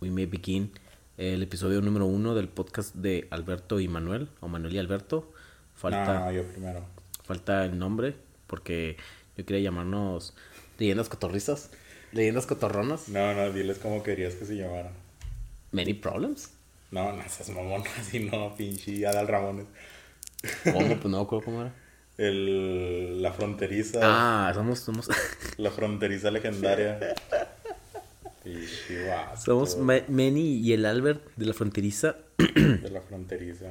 we may begin el episodio número uno del podcast de Alberto y Manuel, o Manuel y Alberto. Falta, No, yo primero. falta el nombre, porque yo quería llamarnos Leyendas Cotorrizas, Leyendas Cotorronas, No, no, diles cómo querías que se llamara. Many Problems. No, no seas mamón, así no, pinche Adal Ramones. ¿Cómo? Pues no cómo era. El, la fronteriza. Ah, somos, somos, La fronteriza legendaria. Somos Ma- Manny y el Albert de la fronteriza. De la fronteriza.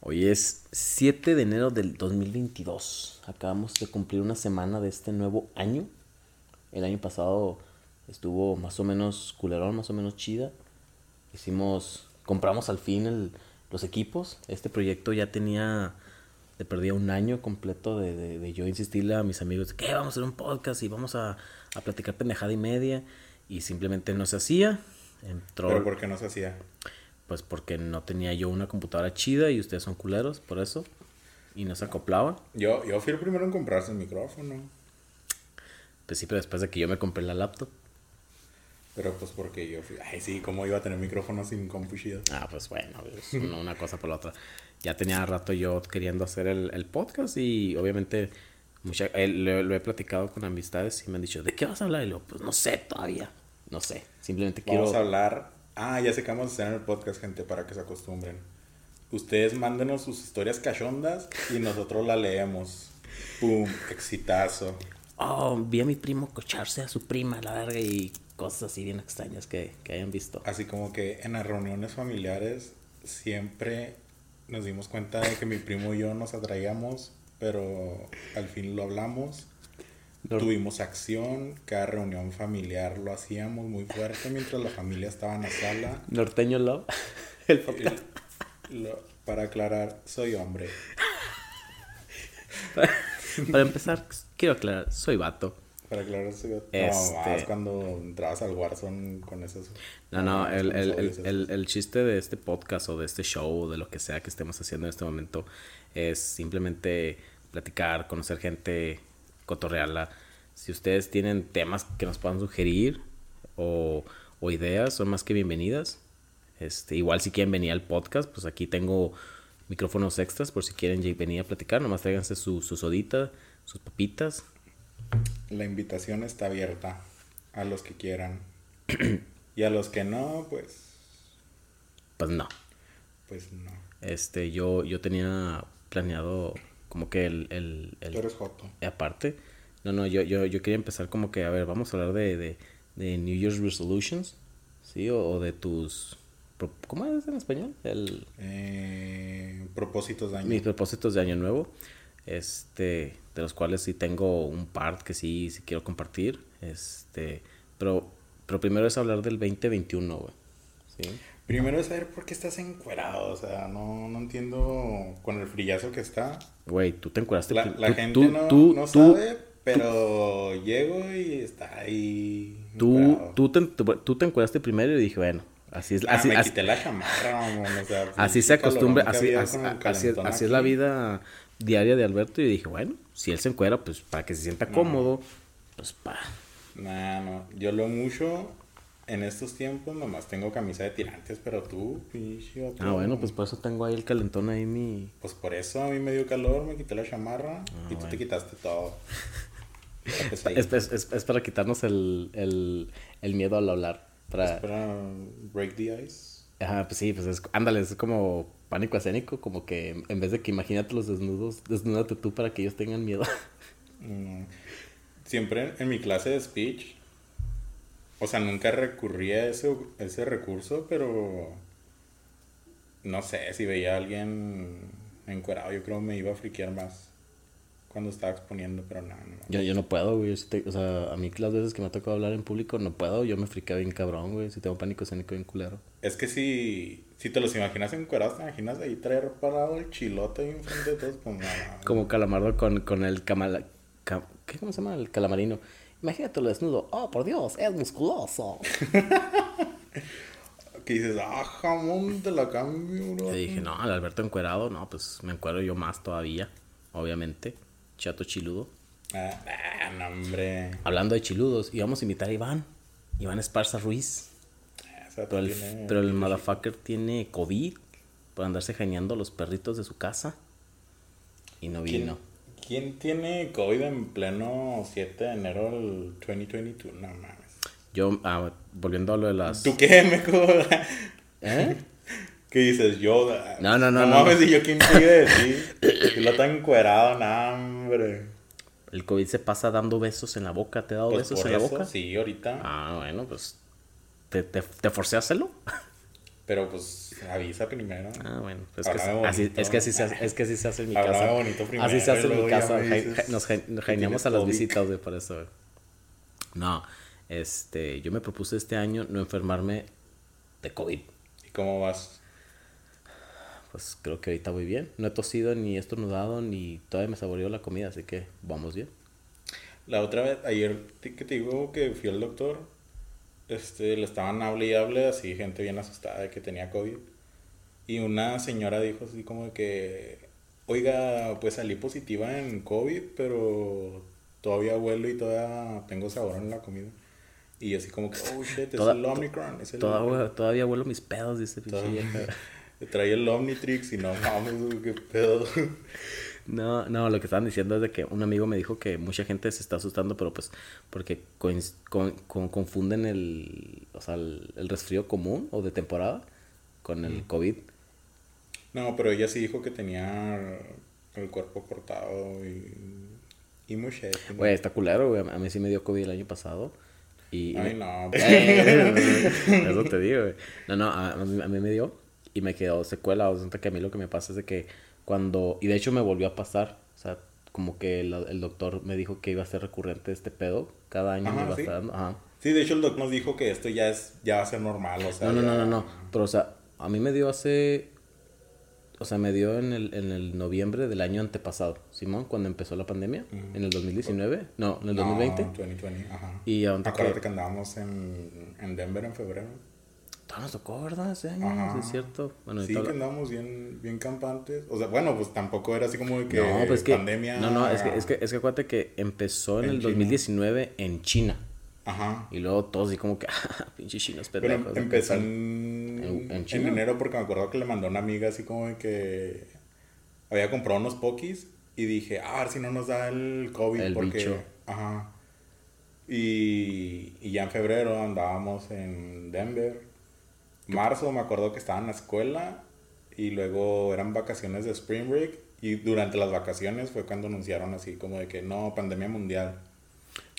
Hoy es 7 de enero del 2022. Acabamos de cumplir una semana de este nuevo año. El año pasado estuvo más o menos culerón, más o menos chida. Hicimos, compramos al fin el- los equipos. Este proyecto ya tenía, le perdía un año completo de, de- de yo insistirle a mis amigos que vamos a hacer un podcast y vamos a, a platicar pendejada y media. Y simplemente no se hacía. Entró, Pero ¿por qué no se hacía? pues porque no tenía yo una computadora chida y ustedes son culeros, por eso. Y no se acoplaban. Yo, yo fui el primero en comprarse el micrófono. Pues sí, pero después de que yo me compré la laptop. Pero pues porque yo fui. Ay, sí, ¿cómo iba a tener micrófono sin compu? Ah, pues bueno, una, una cosa por la otra. Ya tenía rato yo queriendo hacer el, el podcast y obviamente mucha, eh, lo, lo he platicado con amistades y me han dicho, ¿de qué vas a hablar? Y luego, pues no sé todavía. No sé, simplemente quiero... Vamos a hablar. Ah, ya sé que vamos a hacer en el podcast, gente, para que se acostumbren. Ustedes mándenos sus historias cachondas y nosotros la leemos. Pum, exitazo. Oh, vi a mi primo cocharse a su prima, la verga, y cosas así bien extrañas que, que hayan visto. Así como que en las reuniones familiares siempre nos dimos cuenta de que mi primo y yo nos atraíamos, pero al fin lo hablamos. No. Tuvimos acción, cada reunión familiar lo hacíamos muy fuerte mientras la familia estaba en la sala. Norteño Love, el podcast. Lo- para aclarar, soy hombre. Para empezar, quiero aclarar, soy vato. Para aclarar, soy No, Este- más cuando entrabas al Warzone con esos... No, no, el, el, el chiste de este podcast o de este show o de lo que sea que estemos haciendo en este momento es simplemente platicar, conocer gente, cotorrearla. Si ustedes tienen temas que nos puedan sugerir o, o ideas, son más que bienvenidas. Este, igual si quieren venir al podcast, pues aquí tengo micrófonos extras por si quieren venir a platicar. Nomás tráiganse su, su sodita, sus papitas. La invitación está abierta a los que quieran. y a los que no, pues... Pues no. Pues no. Este, yo, yo tenía planeado como que el, el, el- Tú eres Joto. aparte. No, no, yo, yo, yo quería empezar como que, a ver, vamos a hablar de, de, de New Year's Resolutions, ¿sí? O, o de tus... ¿Cómo es en español? El, Eh, propósitos de año. mis propósitos de año nuevo. Este, de los cuales sí tengo un par que sí, sí quiero compartir. Este, pero, pero primero es hablar del 2021, güey. ¿Sí? Primero es saber por qué estás encuerado. O sea, no, no entiendo con el frillazo que está. Güey, tú te encuadraste. La, la tú- gente tú- no, tú- no sabe, pero llego y está ahí. Tú, tú, te, tú te encuadraste primero y dije, bueno, así es, Ah, así, me así, quité la chamarra, mamón, o sea, así se acostumbra, así, es, la vida diaria de Alberto y dije, bueno, si él se encuera, pues para que se sienta cómodo, pues pa. Nah, no. Yo lo mucho en estos tiempos nomás tengo camisa de tirantes, pero tú, Ah, bueno, pues por eso tengo ahí el calentón ahí mi... Pues por eso a mí me dio calor, me quité la chamarra y tú bueno. te quitaste todo. Pesadito. Es, es, es- es para quitarnos el, el, el miedo al hablar. Para... Espera, break the ice. Ajá, pues sí, pues es, ándale, es como pánico escénico, como que en vez de que imagínate los desnudos, desnúdate tú para que ellos tengan miedo. Mm, Siempre en mi clase de speech, o sea, nunca recurrí a ese, ese recurso, pero no sé, si veía a alguien encuerado, yo creo me iba a friquear más cuando estaba exponiendo, pero no, no. Yo, yo no puedo, güey. sí te- o sea, a mí las veces que me ha tocado hablar en público no puedo. Yo me friqueo bien cabrón, güey. Si tengo pánico escénico bien culero. Es que si, si te los imaginas encuerados, te imaginas ahí traer parado el chilote ahí enfrente de todos, pues no. Como calamardo con, con el camala... cam- ¿Qué? ¿Cómo se llama? El calamarino. Imagínate lo desnudo. Oh, por Dios, es musculoso. Que dices, ah, jamón, te la cambio, bro. Y dije, no, el Alberto encuerado, no, pues me encuero yo más todavía. Obviamente. Chato chiludo. Ah, ah, no, hombre. Hablando de chiludos, íbamos a invitar a Iván. Iván Esparza Ruiz. Ah, Pero el, tiene- pero el motherfucker tiene COVID por andarse jañando a los perritos de su casa. Y no ¿Quién, vino. Quién tiene COVID en pleno 7 de enero del 2022? No mames. Yo, ah, volviendo a lo de las... ¿Tú qué, meco? ¿Eh? ¿Qué dices? Yo. No, no, no, no, mames, no. ¿y yo quién sigue de ti? Y lo tan encuerado, nah, hombre. El COVID se pasa dando besos en la boca. ¿Te he dado Pues besos por en la boca? sí, ahorita. Ah, bueno, pues... ¿Te, te, te forcé a hacerlo? Pero pues avisa primero. Ah, bueno. Pues es, que, así, es, que así se hace, es que así se hace en mi Háblame casa. bonito primero, así se hace en mi casa. Nos, jaineamos a las COVID. visitas, güey, por eso, güey. No, este... Yo me propuse este año no enfermarme de COVID. ¿Y cómo vas? Pues creo que ahorita voy bien. No he tosido ni he estornudado ni todavía me saboreó la comida, así que vamos bien. La otra vez, ayer que te digo que fui al doctor, este, le estaban hable y hable, así, gente bien asustada de que tenía COVID. Y una señora dijo así como de que, oiga, pues salí positiva en COVID, pero todavía huelo y todavía tengo sabor en la comida. Y así como que, oh shit, es el Omicron, es el Toda- todavía huelo mis pedos, dice. Trae el Omnitrix y no mames, qué pedo. No, no, lo que estaban diciendo es de que un amigo me dijo que mucha gente se está asustando, pero pues porque con- con- confunden el, o sea, el, el resfrío común o de temporada con el COVID. No, pero ella sí dijo que tenía el cuerpo cortado y, y mucho. Güey, está culero, güey. A mí sí me dio COVID el año pasado. Y, Ay, no. pues, Eso te digo, güey. No, no, a, a mí, a mí me dio y me quedó secuela. O sea, que a mí lo que me pasa es de que cuando... Y de hecho me volvió a pasar. O sea, como que el, el doctor me dijo que iba a ser recurrente este pedo. Cada año me Ajá, iba a sí. estar dando. Ajá. Sí, de hecho el doc nos dijo que esto ya es ya va a ser normal, o sea. No, no, no, ya- no, no. Pero, o sea, a mí me dio hace... O sea, me dio en el, en el noviembre del año antepasado, Simón, cuando empezó la pandemia, en el 2019, no, en el No, 2020. 2020, ajá. Y ahorita Acuérdate que- que andábamos en, en Denver en febrero. Todavía nos tocó, ¿verdad? Ajá. es cierto. Bueno, sí, que andábamos bien, bien campantes. O sea, bueno, pues tampoco era así como de que, no, pues es que, pandemia. no, no, es que, es que, es que acuérdate que empezó en, En el China. 2019 en China. Ajá. Y luego todos así como que, ah, pinches chinos Pero pendejos. de empezó en, ¿En- en en China? enero porque me acuerdo que le mandó una amiga así como de que había comprado unos pokis y dije, ah, a ver si no nos da el COVID El porque... bicho. Ajá. Y, y ya en febrero andábamos en Denver. Marzo me acuerdo que estaba en la escuela y luego eran vacaciones de Spring Break y durante las vacaciones fue cuando anunciaron así como de que no, pandemia mundial.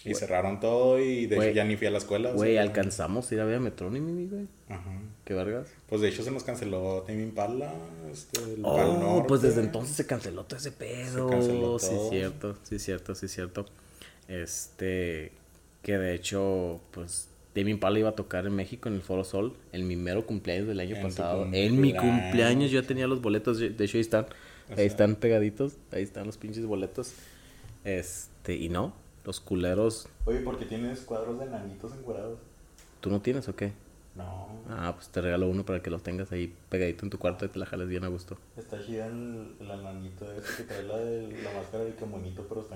Y cerraron todo y de hecho ya ni fui a la escuela. Güey, alcanzamos a ir a ver a Metrónimi, güey. Ajá. Qué vergas. Pues de hecho se nos canceló Tame Impala, este, el Pal Oh, pues desde entonces se canceló todo ese pedo. canceló Sí, todo. cierto, sí, cierto, sí, cierto. Este, que de hecho, pues, Demi Impala iba a tocar en México en el Foro Sol en mi mero cumpleaños del año En pasado. En mi cumpleaños. yo tenía los boletos, de hecho ahí están, O ahí sea. están pegaditos, ahí están los pinches boletos. Este, y no, los culeros, Oye, ¿por qué tienes cuadros de nanitos encuadrados? ¿tú no tienes o qué? No, Ah, pues te regalo uno para que los tengas ahí pegadito en tu cuarto y te la jales bien a gusto. está chida el, el ananito ese que trae la, de, la máscara de que monito, pero está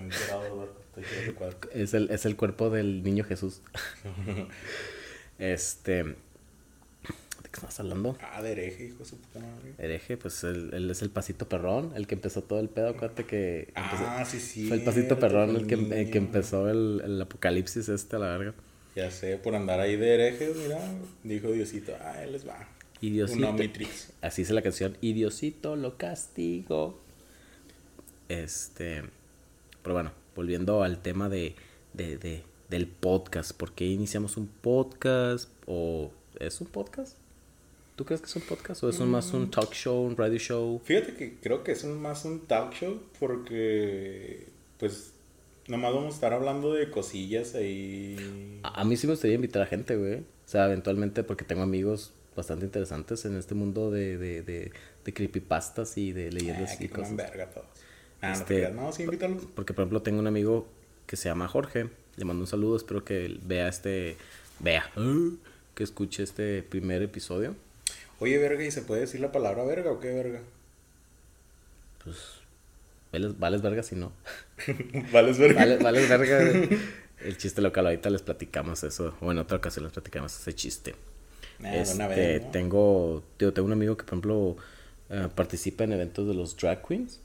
cuadro. Es el, es el cuerpo del niño Jesús. este. ¿De qué estás hablando? Ah, de hereje, hijo de su puta madre. Hereje, pues él, él es el pasito perrón, el que empezó todo el pedo. Acuérdate que. empezó- Ah, sí, sí. fue el pasito perrón el que, el que empezó el, el apocalipsis este a la verga. Ya sé, por andar ahí de herejes, mira, dijo Diosito, ah, él les va. Y Diosito. Así dice la canción. Y Diosito lo castigo. Este. Pero bueno, volviendo al tema de, de, de- del podcast. ¿Por qué iniciamos un podcast? ¿O es un podcast? ¿Tú crees que es un podcast? ¿O es un- más un talk show, un radio show? Fíjate que creo que es un- más un talk show porque, pues, nomás vamos a estar hablando de cosillas ahí. A, a mí sí me gustaría invitar a gente, güey. O sea, eventualmente, porque tengo amigos bastante interesantes en este mundo de, de, de, de creepypastas y de leyendas Ah, y que cosas. verga todos. Ah, no, Este, te creas, no, sí, invítalos. Porque, por ejemplo, tengo un amigo que se llama Jorge. Le mando un saludo. Espero que vea este. Vea. Que escuche este primer episodio. Oye, verga, ¿y se puede decir la palabra verga o qué verga? Pues. Vales, vales verga si no. Vales verga. Vale, vales verga. El chiste local. Ahorita les platicamos eso. O en otra ocasión les platicamos ese chiste. Una Este, vez, ¿no? tengo, tío, tengo un amigo que, por ejemplo, eh, participa en eventos de los drag queens.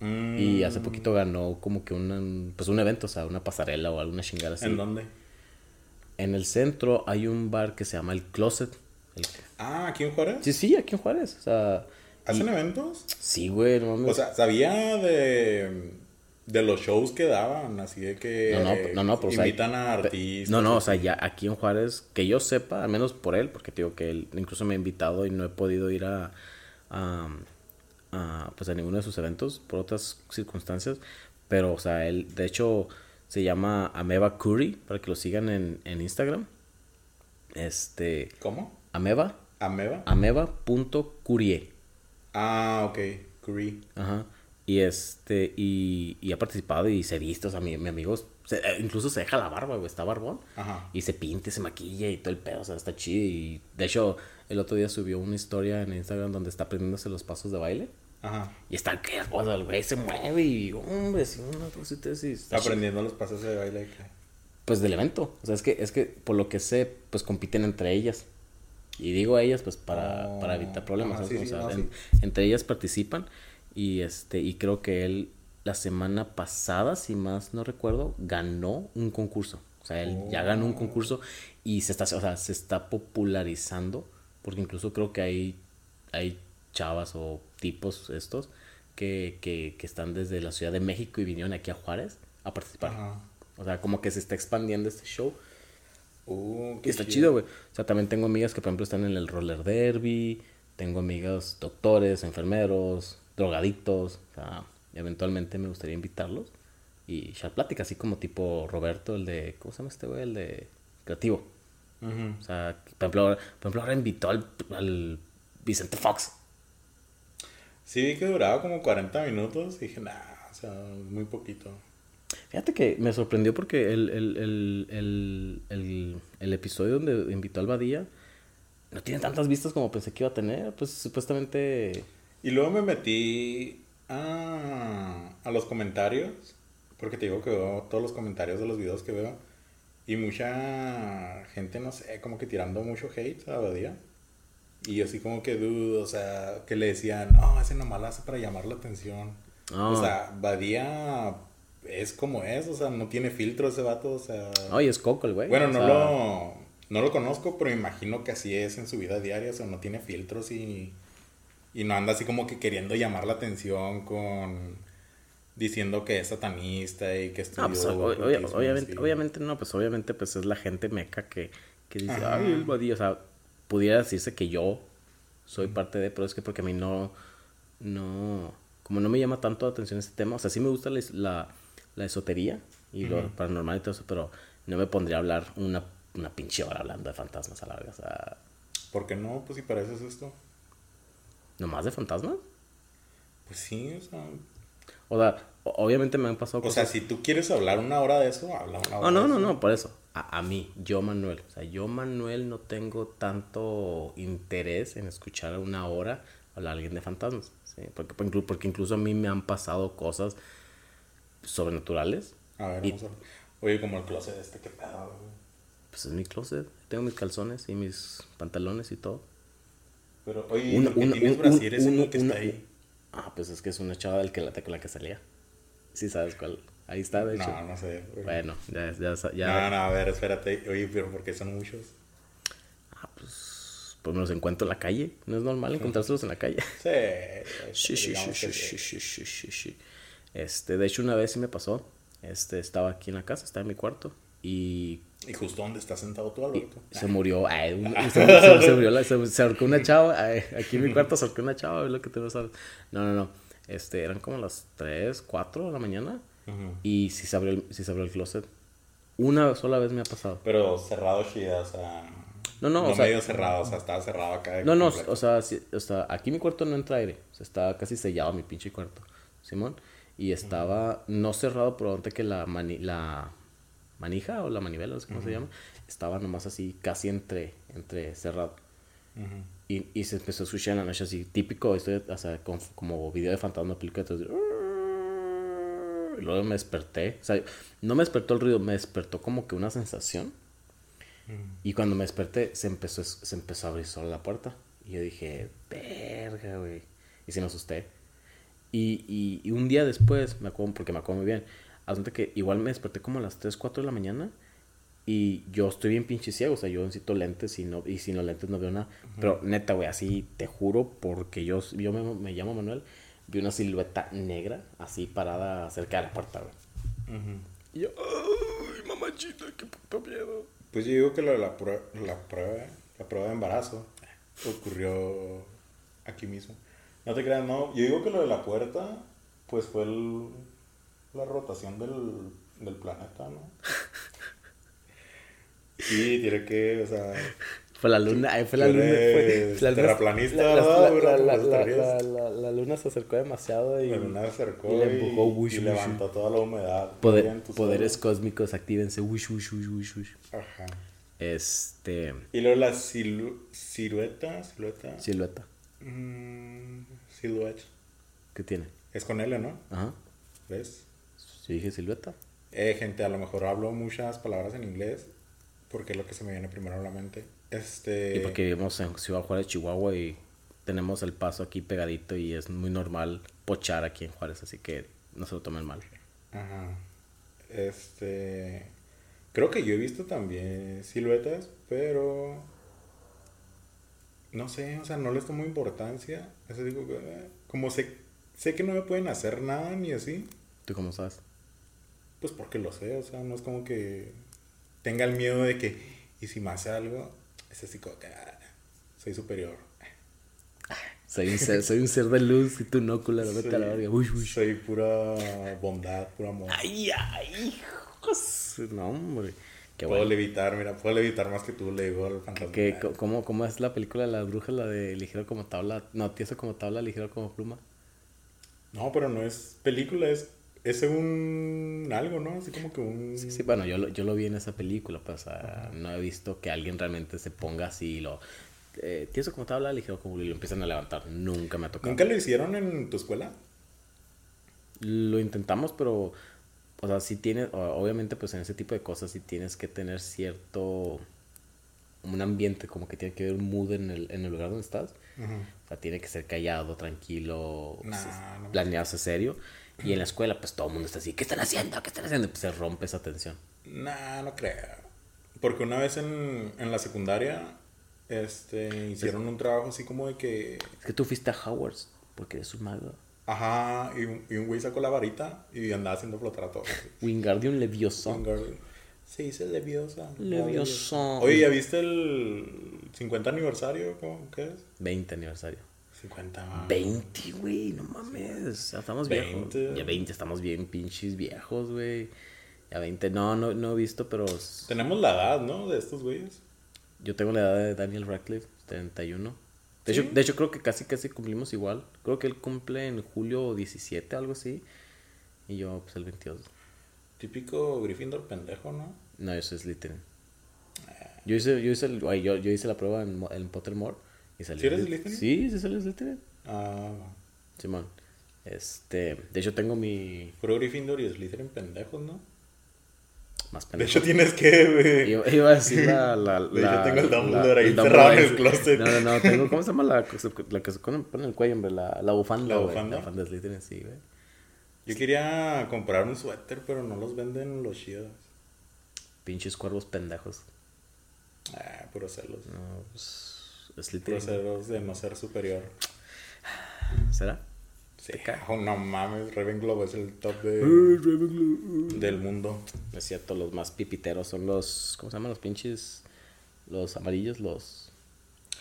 Mm, Y hace poquito ganó como que una, pues un evento, o sea, una pasarela o alguna chingada así. ¿En dónde? En el centro hay un bar que se llama El Closet. El- Ah, ¿aquí en Juárez? Sí, sí, aquí en Juárez. O sea, ¿Hacen eventos? sí, güey, no mames. O sea, sabía de, de los shows que daban, así de que No, no, no, no, pero, o sea, invitan a artistas. No, no, o sea, ya aquí en Juárez, que yo sepa, al menos por él, porque te digo que él incluso me ha invitado y no he podido ir a, a, a, pues a ninguno de sus eventos por otras circunstancias, pero, o sea, él, de hecho, se llama Ameba Curry, para que lo sigan en, en Instagram. Este, ¿Cómo? Ameba, ¿Ameba? ameba.curie. Ah, ok. Curry. Ajá. Y este, y, y ha participado y se viste, o sea, mi, mi amigo se- eh, incluso se deja la barba, güey, está barbón. Ajá. Y se pinta, y se maquilla y todo el pedo, o sea, está chido. Y de hecho, el otro día subió una historia en Instagram donde está aprendiéndose los pasos de baile. Ajá. Y está que o sea, el güey se mueve y, hombre, sí, una cosita así. está chido. Aprendiendo los pasos de baile. Pues del evento. O sea, es que, es que por lo que sé, pues compiten entre ellas. Y digo ellas, pues para, Oh, para evitar problemas. sí, O sea, no, en- entre ellas participan. Y este, y creo que él la semana pasada, si más no recuerdo, ganó un concurso. O sea, él ya ganó un Oh. concurso y se está, o sea, se está popularizando. Porque incluso creo que hay, hay chavas o tipos estos que, que, que están desde la Ciudad de México y vinieron aquí a Juárez a participar. Ajá. O sea, como que se está expandiendo este show. Uh, Y qué está chido, güey. O sea, también tengo amigas que, por ejemplo, están en el roller derby. Tengo amigas doctores, enfermeros, drogadictos. O sea, eventualmente me gustaría invitarlos y echar plática, así como tipo Roberto, el de. ¿Cómo se llama este güey? El de Creativo. O sea, por ejemplo, ahora, por ejemplo, ahora invitó al, al Vicente Fox. Sí, vi que duraba como 40 minutos. Y dije, nah, o sea, muy poquito. Fíjate que me sorprendió porque el, el, el, el, episodio donde invitó al Badía no tiene tantas vistas como pensé que iba a tener. Pues supuestamente. Y luego me metí a, a los comentarios. Porque te digo que veo todos los comentarios de los videos que veo. Y mucha gente, no sé, como que tirando mucho hate a Badía. Y así como que dudo, o sea, que le decían, no, ese nomás lo hace para llamar la atención. Ah. O sea, Badía es como es, o sea, no tiene filtro ese vato, o sea... Oye, es Coco el güey. Bueno, no sea, lo, no lo conozco, pero imagino que así es en su vida diaria, o sea, no tiene filtros y, y no anda así como que queriendo llamar la atención con diciendo que es satanista y que estudió No, pues, o- obviamente, así. obviamente no, pues obviamente pues es la gente meca que, que dice, Ajá. ay, el Badía, o sea, pudiera decirse que yo soy parte de, pero es que porque a mí no, no, como no me llama tanto la atención este tema, o sea, sí me gusta la, la esotería y lo paranormal y todo eso, pero no me pondría a hablar una, una pinche hora hablando de fantasmas a la verga, o sea, ¿Por qué no? Pues si para eso es esto. ¿nomás de fantasmas? Pues sí, o sea... O sea, o- obviamente me han pasado O cosas... sea, si tú quieres hablar una hora de eso, habla una hora Oh, no, de no, eso. no, por eso. A, a mí, yo Manuel. O sea, yo Manuel no tengo tanto interés en escuchar una hora hablar a alguien de fantasmas. porque incluso a mí me han pasado cosas sobrenaturales. A ver, Y- vamos a ver. Oye, como el closet este, qué pedo. Pues es mi closet. Tengo mis calzones y mis pantalones y todo. Pero, oye, Una- ¿por qué una- tienes un- brasier que una- está ahí? Ah, pues es que es una chava del que la, con la que salía. Sí, sabes cuál. Ahí está, de hecho. No, no sé. Bueno, ya, ya, ya, No, no, a ver, espérate. Oye, pero ¿por qué son muchos? Ah, pues, pues me los encuentro en la calle. No es normal encontrárselos en la calle. Sí. Sí, sí, sí, sí, sí, sí. Este, de hecho, una vez sí me pasó. Este, estaba aquí en la casa, estaba en mi cuarto. Y ¿Y justo dónde está sentado tú, Alberto? se murió. ay, un- se, se- se murió se- se ahorcó una chava. ay, aquí en mi cuarto se ahorcó una chava, es lo que tú no sabes. No, no, no. Este, eran como las 3, 4 de la mañana. Ujú. Y sí se abrió el, sí se abrió el closet. Una sola vez me ha pasado. Pero cerrado chida, o sea... No, no, o sea- medio cerrado, o sea, estaba cerrado acá. No, no, o sea, sí, o sea, aquí mi cuarto no entra aire. O sea, está casi sellado mi pinche cuarto, Simón. Y estaba no cerrado, pero antes que la, mani- la manija o la manivela, no sé cómo se llama, estaba nomás así, casi entre, entre cerrado. Y, y se empezó a escuchar en la noche así, típico, esto, o sea, como, como video de fantasma, película, entonces... Y luego me desperté, o sea, no me despertó el ruido, me despertó como que una sensación. Y cuando me desperté, se empezó, se empezó a abrir sola la puerta. Y yo dije, verga, güey. Y se me asusté. Y, y, y, un día después, me acuerdo, porque me acuerdo muy bien, asunto que igual me desperté como a las 3, 4 de la mañana. Y yo estoy bien pinche ciego, o sea, yo necesito lentes y, no, y sin los lentes no veo nada. Pero neta, güey, así te juro, porque yo, yo me, me, llamo Manuel, vi una silueta negra así parada cerca de la puerta, güey. Y yo, ¡ay, mamachita, qué puto miedo! Pues yo digo que lo de la, prueba, la, prueba, la prueba de embarazo ocurrió aquí mismo. No te creas, no. Yo digo que lo de la puerta, pues fue el, la rotación del, del planeta, ¿no? Sí, tiene que, o sea. Fue la luna, ahí fue la luna. Fue, la terraplanista, la, la, la, la, la, luna se acercó demasiado y. La luna se acercó y, le empujó, wush, y levantó toda la humedad. Poder, poderes cósmicos, actívense, wush, wush, wush, wush. Ajá. Este. Y luego la silu silueta, silueta. Silueta. Mm, silhouette. ¿Qué tiene? Es con L, ¿no? Ajá. ¿Ves? Sí, dije silueta. Eh, gente, a lo mejor hablo muchas palabras en inglés porque es lo que se me viene primero a la mente. Este... Y porque vivimos en Ciudad Juárez, Chihuahua y tenemos el paso aquí pegadito y es muy normal pochar aquí en Juárez, así que no se lo tomen mal. Ajá. Este... Creo que yo he visto también siluetas, pero... No sé, o sea, no les tomo importancia. Eso digo, eh, como sé, sé que no me pueden hacer nada ni así. ¿Tú cómo sabes? Pues porque lo sé, o sea, no es como que tenga el miedo de que, y si me hace algo, es así como que, ah, soy superior. Soy un, ser, soy un ser de luz y tú no, culero, vete a la verga. Uy, uy. Soy pura bondad, puro amor. Ay, ay, hijos. No, hombre. Qué puedo levitar, mira, puedo levitar más que tú, le digo al fantasma. ¿Qué, cómo, ¿Cómo es la película de la bruja, la de ligero como tabla? No, tieso como tabla, ligero como pluma. No, pero no es película, es es un algo, ¿no? Así como que un... Sí, sí, bueno, yo lo, yo lo vi en esa película, pues, o sea, no he visto que alguien realmente se ponga así y lo... Eh, tieso como tabla, ligero como y lo empiezan a levantar. Nunca me ha tocado. ¿Nunca lo hicieron en tu escuela? Lo intentamos, pero... O sea, sí tienes... Obviamente, pues, en ese tipo de cosas sí tienes que tener cierto... Un ambiente, como que tiene que haber un mood en el, en el lugar donde estás. O sea, tiene que ser callado, tranquilo, nah, no planearse serio. Y en la escuela, pues todo el mundo está así, ¿qué están haciendo? ¿Qué están haciendo? Y pues se rompe esa tensión. Nah, no creo. Porque una vez en, en la secundaria, este, hicieron un trabajo así como de que... Es que tú fuiste a Howard's, porque eres un mago. Ajá, y un, y un güey sacó la varita y andaba haciendo flotar a todos. Wingardium Leviosa. Wingardium. Se dice Leviosa. Leviosa. Oye, ¿ya viste el 50 aniversario? ¿Cómo? ¿Qué es? 20 aniversario. 50. 20, güey, no mames. Ya estamos 20. viejos. Ya 20, estamos bien pinches viejos, güey. Ya 20, no, no, no he visto, pero. Tenemos la edad, ¿no? De estos güeyes. Yo tengo la edad de Daniel Radcliffe, 31. De, hecho, de hecho, creo que casi, casi cumplimos igual. Creo que él cumple en julio 17, algo así. Y yo, pues, el 22. Típico Gryffindor pendejo, ¿no? No, yo soy Slytherin. Yo hice, yo hice, el, yo, yo hice la prueba en, en Pottermore y salió ¿Sí eres Slytherin? Sí, sí salió Slytherin. Ah. Simón. Este, de hecho tengo mi... Puro Gryffindor y Slytherin pendejos, ¿no? Más pendejos. De hecho tienes que, Iba, iba, a decir la... la, de hecho tengo el Dumbledore ahí cerrado en el closet. No, no, no, tengo... ¿Cómo se llama la, la que se pone en el cuello, hombre? La, la bufanda, ¿La bufanda? La bufanda de Slytherin, sí, güey. Yo quería comprar un suéter, pero no los venden los chidos. Pinches cuervos pendejos. Ah, puros celos. No, pues... Procedos de no ser superior. ¿Será? Sí. Oh, no mames, Ravenclaw es el top de, del mundo. Es cierto, los más pipiteros son los. ¿Cómo se llaman los pinches? Los amarillos, los.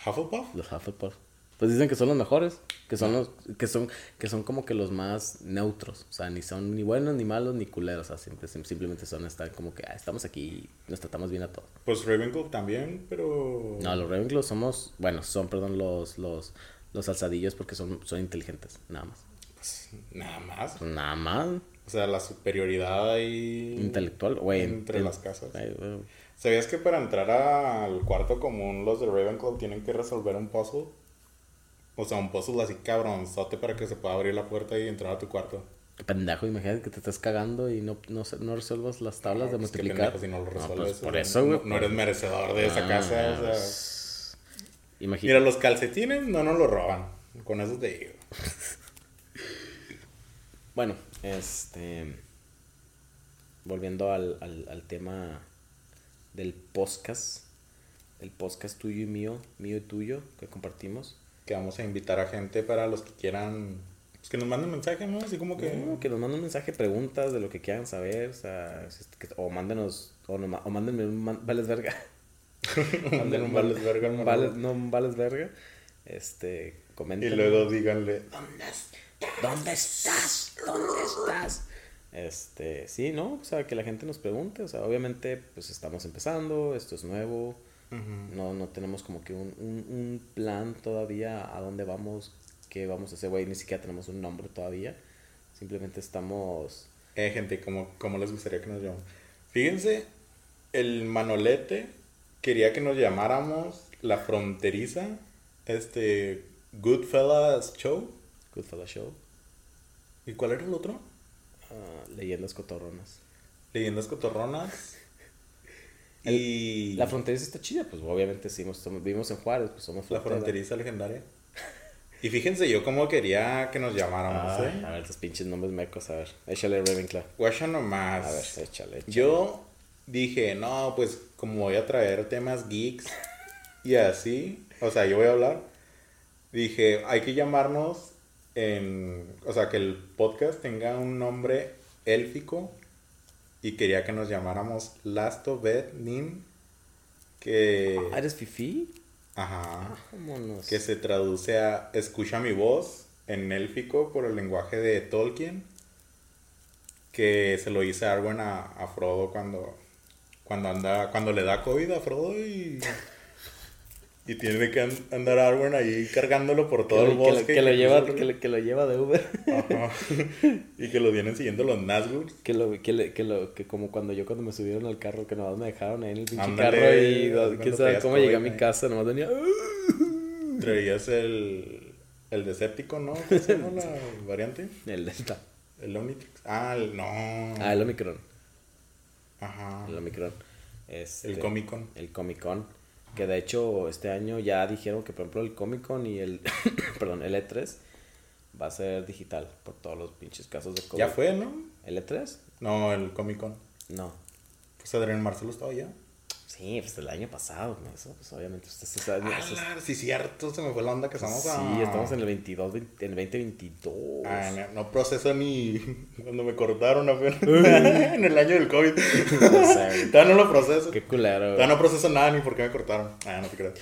Hufflepuff. Los Hufflepuff. Pues dicen que son los mejores, que son los que son que son como que los más neutros, o sea, ni son ni buenos ni malos ni culeros, o sea, simplemente son están como que ah, estamos aquí, nos tratamos bien a todos. Pues Ravenclaw también, pero No, los Ravenclaw somos, bueno, son perdón los los los alzadillos porque son son inteligentes, nada más. Pues nada más. Nada más. O sea, la superioridad ahí intelectual, güey, entre las casas. ¿Sabías que para entrar al cuarto común los de Ravenclaw tienen que resolver un puzzle? O sea, un puzzle así cabronzote para que se pueda abrir la puerta y entrar a tu cuarto. Pendejo, imagínate que te estás cagando y no, no, no resuelvas las tablas de Pues, qué multiplicar. pendejo si no lo pues, por eso, güey. No, eres merecedor de esa Ah, casa. O sea. pues, Imagina- Mira, los calcetines no nos los roban. Con eso te digo. Bueno, este. Volviendo al, al, al tema del podcast. El podcast tuyo y mío, mío y tuyo, que compartimos. Que vamos a invitar a gente para los que quieran. Pues que nos manden mensaje, ¿no? Así como que. No, que nos manden un mensaje, preguntas de lo que quieran saber, o sea, mándenos, o, no, o mándenme un man- vales verga. Manden un vales verga, vales- no, un vales verga. Este, Y comenten. luego díganle. ¿Dónde estás? ¿Dónde estás? Este, sí, ¿no? O sea, que la gente nos pregunte, o sea, obviamente, pues estamos empezando, esto es nuevo, no, no tenemos como que un, un, un plan todavía a dónde vamos, qué vamos a hacer, güey, ni siquiera tenemos un nombre todavía, simplemente estamos... Eh, gente, ¿cómo, cómo les gustaría que nos llamemos? Fíjense, el Manolete quería que nos llamáramos La Fronteriza, este, Goodfellas Show. Goodfellas Show, ¿Y cuál era el otro? ah, Leyendas Cotorronas. Leyendas Cotorronas. El- y La fronteriza está chida, pues obviamente sí, somos- vivimos en Juárez, pues somos La. Fronteriza Legendaria. Y fíjense yo cómo quería que nos llamáramos, ¿eh? a ver, estos pinches nombres mecos, a ver, échale Ravenclaw. Guacha nomás. A ver, échale, échale. Yo dije, no, pues como voy a traer temas geeks y así, o sea, yo voy a hablar, dije, hay que llamarnos en, o sea, que el podcast tenga un nombre élfico y quería que nos llamáramos Last of Ed Nin, que, Ah, ¿Eres Fifi? ajá, Vámonos. que se traduce a escucha mi voz en élfico por el lenguaje de Tolkien, que se lo hice Arwen a, a Frodo cuando, cuando anda, cuando le da COVID a Frodo y, y tiene que an- andar Arwen ahí cargándolo por todo que, el que bosque. que lo lleva, que, lo, que lo lleva de Uber. Ajá. y que lo vienen siguiendo los Nazgûl. que lo, que, le- que lo, que como cuando yo cuando me subieron al carro, que nomás me dejaron ahí en el pinche Ándale, carro y quién sabe cómo llegué a mi casa, nomás venía. Traías el, el Decepticon, ¿no? ¿Cómo se llama la variante? El Delta. El Omnitrix. Ah, el, no. Ah, el Omicron. Ajá. El Omicron. Este, El Comic Con. El Comic Con. Que de hecho este año ya dijeron que por ejemplo el Comic Con y el, perdón, el E3 va a ser digital por todos los pinches casos de COVID. Ya fue, ¿no? ¿El E3? No, el Comic Con. No. Pues Adrián Marcelo estaba allá. Sí, pues el año pasado, ¿no? Eso, pues obviamente usted se sabe. eso es- Ah, sí, cierto, se me fue la onda que estamos sí, a... estamos en el 22, 20 en el 2022. Ah, no, no proceso ni cuando me cortaron apenas. en el año del COVID. O sea, güey, Todavía no lo proceso. qué culero. Todavía no proceso nada ni por qué me cortaron. Ah, no te creas.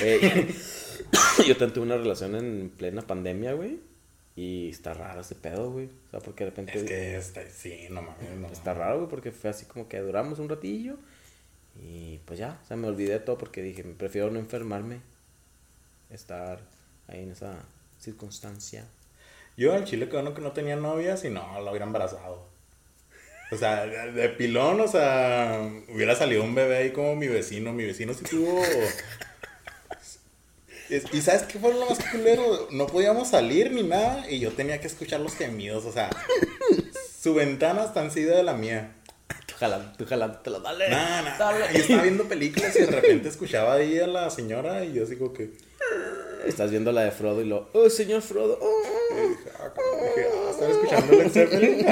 Güey, yo tuve una relación en plena pandemia, güey. Y está raro ese pedo, güey. O sea, porque de repente. Es que está, sí, no mames. No. Está raro, güey, porque fue así como que duramos un ratillo. Y pues ya, o sea, me olvidé de todo porque dije, prefiero no enfermarme. Estar ahí en esa circunstancia. Yo al chile que bueno que no tenía novia, si no, la hubiera embarazado. O sea, de pilón, o sea, hubiera salido un bebé ahí como mi vecino. Mi vecino sí tuvo. Y sabes qué fue lo más culero? No podíamos salir ni nada y yo tenía que escuchar los gemidos, o sea, su ventana está encima de la mía. Tú jalando, tú jalando, dale. Nah, nah, dale. Yo estaba viendo películas y de repente escuchaba ahí a la señora y yo como que. Estás viendo la de Frodo y lo, oh, señor Frodo. oh, oh, ah, ah, estaba escuchando Led Zeppelin.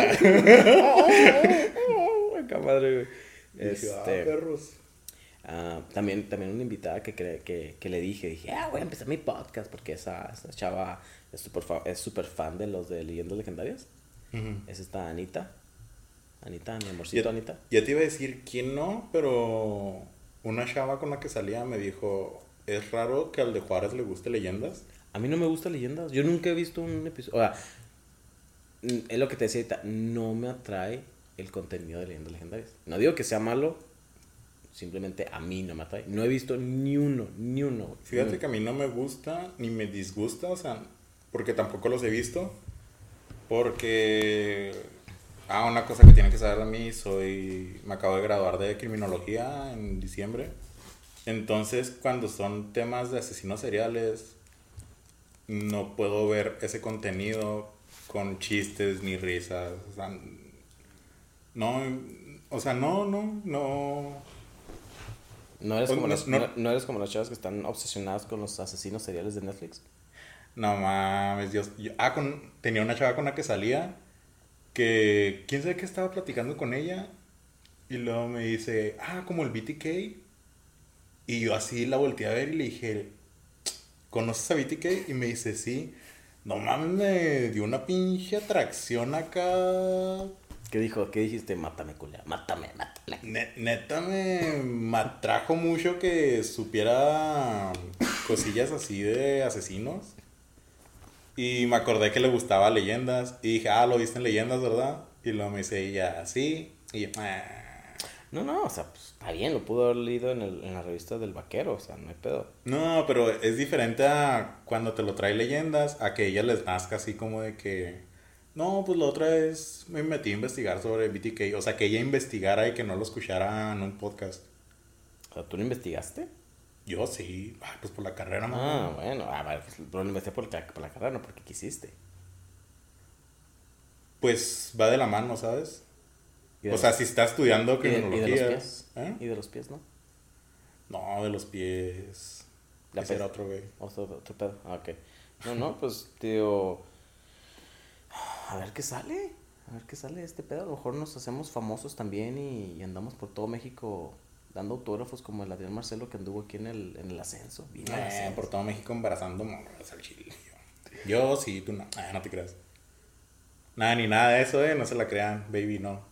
oh". Acá madre, güey. Ah, Este, perros. ah, también, también una invitada que, que, que le dije, dije, ah, voy a empezar mi podcast porque esa, esa chava es súper fa- es súper fan de los de leyendas legendarias. Es esta Anita. Anita, mi amorcito Ya, Anita. ya te iba a decir quién no, pero una chava con la que salía me dijo, es raro que al de Juárez le guste leyendas. A mí no me gusta leyendas. Yo nunca he visto un episodio. O sea, mm, es lo que te decía ahorita. No me atrae el contenido de leyendas legendarias. No digo que sea malo. Simplemente a mí no me atrae. No he visto ni uno, ni uno. Fíjate Ni que a mí no me gusta ni me disgusta, o sea, porque tampoco los he visto. Porque, ah, una cosa que tienen que saber de mí, soy, me acabo de graduar de criminología en diciembre. Entonces, cuando son temas de asesinos seriales, no puedo ver ese contenido con chistes ni risas. O sea, no, o sea, no, no, no. ¿No eres, como no- las, no- no- no eres como las chavas que están obsesionadas con los asesinos seriales de Netflix? No mames, Dios. yo- ah, con, tenía una chava con la que salía que quién sabe qué estaba platicando con ella y luego me dice, ah, como el BTK. Y yo así la volteé a ver y le dije, ¿conoces a BTK? Y me dice, sí. No mames, me dio una pinche atracción acá. ¿Qué dijo? ¿Qué dijiste? Mátame, culea. Mátame, mátame. Ne- neta me, me atrajo mucho que supiera cosillas así de asesinos. Y me acordé que le gustaba leyendas. Y dije, ah, lo viste en leyendas, ¿verdad? Y luego me dice ella, sí. Y yo, "Ah". No, no, o sea, pues está bien, lo pudo haber leído en, el, en la revista del vaquero, o sea, no hay pedo. No, pero es diferente a cuando te lo trae leyendas, a que ella les nazca así como de que, no, pues la otra vez me metí a investigar sobre BTK. O sea, que ella investigara y que no lo escuchara en un podcast. O sea, ¿tú lo investigaste? Yo sí, ah, pues por la carrera, Ah, mamá. bueno, a ver, pues, pero lo investigué por, la- por la carrera, no porque quisiste. Pues va de la mano, ¿sabes? O sea, si está estudiando y de, y de los criminología. pies. ¿eh? Y de los pies, ¿no? No, de los pies. La Ese era otro güey. Otro, otro pedo. Ah, ok. No, no, pues, tío. A ver qué sale. A ver qué sale de este pedo. A lo mejor nos hacemos famosos también y, y andamos por todo México dando autógrafos como el Adrián Marcelo que anduvo aquí en el, en el ascenso. Al Eh, ascenso. por todo México embarazando morras al chile. Yo sí, tú no. Ah, no te creas. Nada, ni nada de eso, eh. No se la crean, baby, no.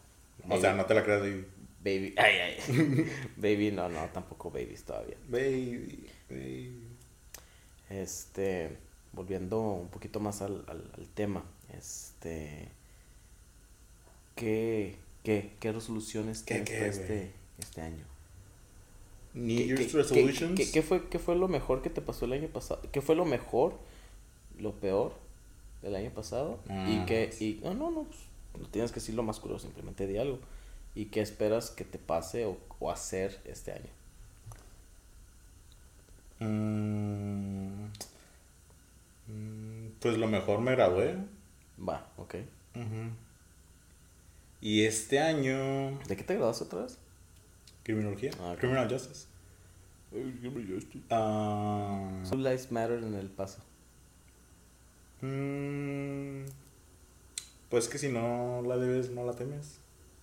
O sea, no te la creas, baby. Baby. Ay, ay. baby, no, no, tampoco babies todavía. Baby, baby. Este, volviendo un poquito más al, al, al tema, este, ¿qué, qué, qué resoluciones ¿Qué, tienes qué, para este, este año? New ¿Qué- Year's resolutions. qué- qué- qué fue, ¿Qué fue lo mejor que te pasó el año pasado? ¿Qué fue lo mejor, lo peor del año pasado? y Ah, que, sí. y, no, no, no, pues, no tienes que decir lo más curioso, simplemente di algo. ¿Y qué esperas que te pase o, o hacer este año? Mm, mm, pues lo mejor me gradué. Va, ok. Ujú. Y este año. ¿De qué te graduaste otra vez? Criminología. Ah. Criminal Justice. Ah, Two Lives Matter en el paso. mm, pues que si no la debes, no la temes.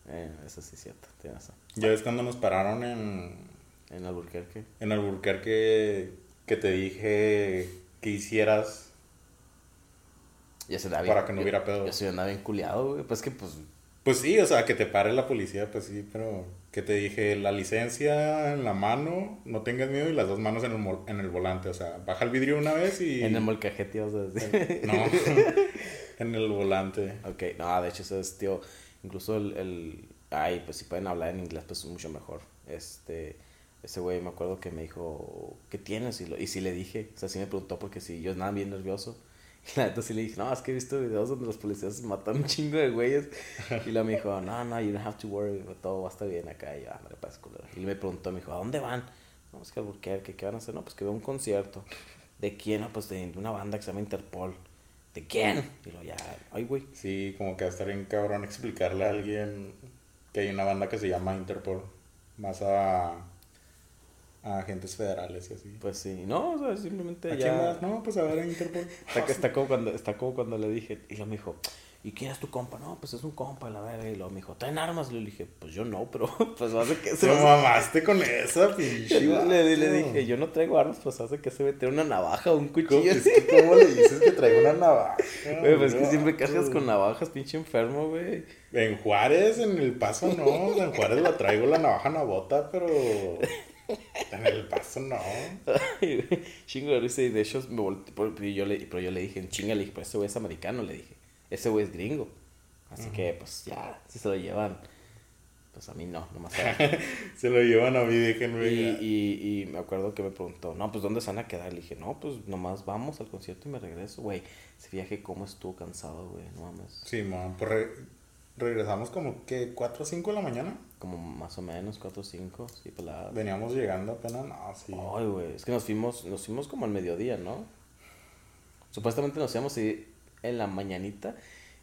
Eh, eso sí es cierto, tienes razón. Ya ves cuando nos pararon en, En Albuquerque. en Albuquerque que te dije que hicieras Ya se da para que no hubiera pedo. Yo soy andaba bien culiado, güey. Pues que, pues, Pues sí, o sea, que te pare la policía, pues sí, pero que te dije la licencia en la mano, no tengas miedo y las dos manos en el, mol- en el volante, o sea, baja el vidrio una vez y... en el molcajete ibas a decir. No, en el volante. ok, no, de hecho, eso es, tío. Incluso el, el. Ay, pues si pueden hablar en inglés, pues mucho mejor. Este. Ese güey me acuerdo que me dijo, ¿qué tienes? Y, lo, y sí le dije, o sea, sí me preguntó porque si yo andaba bien nervioso. La neta le dije, no, es que he visto videos donde los policías matan un chingo de güeyes. Y luego me dijo, no, no, you don't have to worry, todo va a estar bien acá. Y yo, ah, no le pasa culero. Y me preguntó, me dijo, ¿a dónde van? No, es que Albuquerque, ¿qué van a hacer? No, pues que veo un concierto. ¿De quién? No, pues de una banda que se llama Interpol. ¿De quién? Y lo ya, ay, güey. Sí, como que va a estar bien cabrón explicarle a alguien que hay una banda que se llama Interpol, más a, a agentes federales y así. Pues sí, no, o sea, simplemente ¿A ya. quién más? No, pues a ver a Interpol. Está, está, como cuando, está como cuando le dije, y luego me dijo, ¿y quién es tu compa? No, pues es un compa, la verga. Y luego me dijo, ¿traen armas? Le dije, pues yo no, pero pues hace que Te se mamaste con esa, pinche. le, le, dije, yo no traigo armas, pues hace que se mete una navaja o un ¿Cómo, cuchillo. es que ¿Cómo le dices que traigo una navaja? Güey, pues es que siempre cargas con navajas, pinche enfermo, güey. En Juárez, en El Paso no. En Juárez la traigo la navaja bota, pero. En El Paso no. Ay, güey, Chingo de risa y de hecho me volteé, pero yo le, pero yo le dije, en chinga, le dije, pues ese güey es americano, le dije, ese güey es gringo. Así que, pues ya, si se lo llevan, pues a mí no, nomás. Se lo llevan a mí, déjenme. Y, y, y me acuerdo que me preguntó, no, pues ¿dónde se van a quedar? Le dije, no, pues nomás vamos al concierto y me regreso, güey. Ese viaje, cómo estuvo cansado, güey, no mames. Sí, man, pues re- regresamos como que 4 o 5 de la mañana. Como más o menos, 4 o 5, sí, pelada. Veníamos llegando apenas, no, sí. Ay, güey, es que nos fuimos, nos fuimos como al mediodía, ¿no? Supuestamente nos íbamos a ir, en la mañanita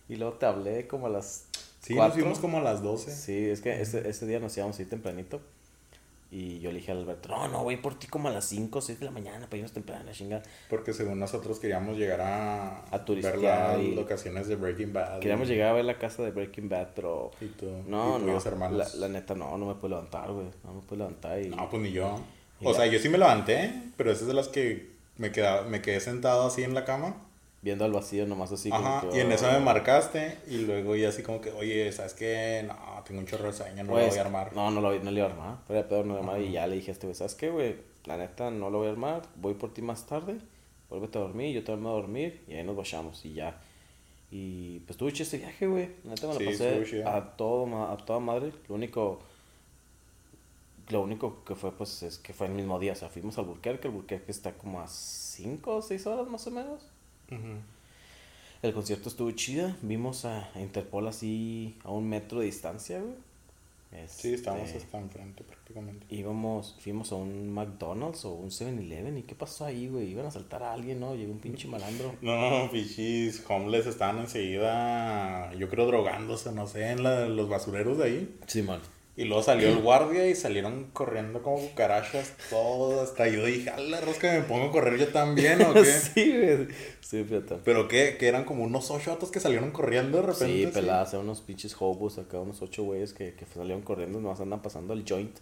y luego te hablé como a las Sí, nos fuimos como a las 12. Sí, es que ese, ese día nos íbamos a ir tempranito. Y yo le dije a Alberto, no, no, voy por ti como a las 5 o 6 de la mañana para irnos temprano, chingar. Porque según nosotros queríamos llegar a, A ver las y- locaciones de Breaking Bad. Queríamos y- llegar a ver la casa de Breaking Bad, pero... Y tú, No, y tú no, los hermanos. la, la neta no, no me puedo levantar, güey. No me puedo levantar y... No, pues ni yo. O ya. sea, yo sí me levanté, pero esas de las que me, queda, me quedé sentado así en la cama. Viendo al vacío nomás así como Ajá, y en eso oh. me marcaste y luego ya así como que, oye, ¿sabes qué? No, tengo un chorro de sueño, no lo Pues, voy a armar. No, no lo, no lo iba a armar. Fuera de pedo no lo iba a armar. Y ya le dije a este güey, ¿sabes qué, güey? La neta no lo voy a armar. Voy por ti más tarde. Vuélvete a dormir. Yo también me voy a dormir. Y ahí nos vayamos. Y ya. Y pues tuve ese viaje, güey. La neta me lo Sí, pasé a, todo, a toda madre. Lo único. Lo único que fue, pues, es que fue el mismo día. O sea, fuimos al Burquerque. El Burquerque está como a 5 o 6 horas más o menos. Ujú. El concierto estuvo chida. Vimos a Interpol así a un metro de distancia, güey. Sí, estábamos Este, hasta enfrente prácticamente. Íbamos, fuimos a un McDonald's o un 7-Eleven. ¿Y qué pasó ahí, güey? Iban a asaltar a alguien, ¿no? Llegó un pinche malandro. No, pichis, homeless estaban enseguida, yo creo, drogándose, no sé, en la- los basureros de ahí. Sí, man. Y luego salió el guardia y salieron corriendo como cucarachas, todos. Hasta yo dije, a la rosca, me pongo a correr yo también, ¿o qué? sí, güey. Sí, fíjate. Pero que, que eran como unos ocho vatos que salieron corriendo de repente. Sí, peladas, eran unos pinches hobos acá, unos ocho güeyes que, que salieron corriendo, nomás andan pasando el joint.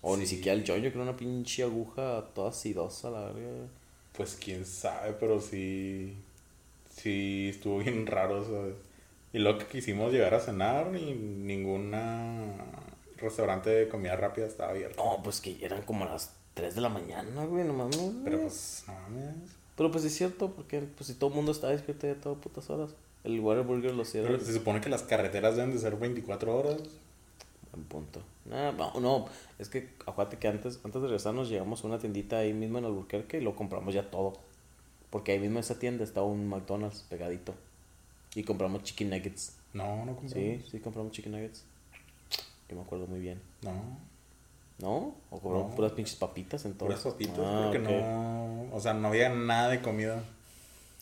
O ni siquiera el joint, yo creo una pinche aguja toda sidosa, la verga. Pues quién sabe, pero sí. Sí, estuvo bien raro, ¿sabes? Y luego que quisimos llegar a cenar y ninguna restaurante de comida rápida estaba abierto. No, pues que eran como las 3 de la mañana, güey, no mames. Pero pues, no mames. Pero pues es cierto, porque pues si todo el mundo está despierto ya todas putas horas. El Whataburger lo cierra. Pero se supone que las carreteras deben de ser 24 horas. Buen punto. Nah, no, no, es que acuérdate que antes, antes de regresarnos llegamos a una tiendita ahí mismo en Albuquerque y lo compramos ya todo. Porque ahí mismo en esa tienda está un McDonald's pegadito. Y compramos chicken nuggets. No, no compramos. Sí, sí compramos chicken nuggets. Yo me acuerdo muy bien. No, ¿No? O compramos No. puras pinches papitas entonces. puras papitas, Ah, porque ok. no. O sea, no había nada de comida.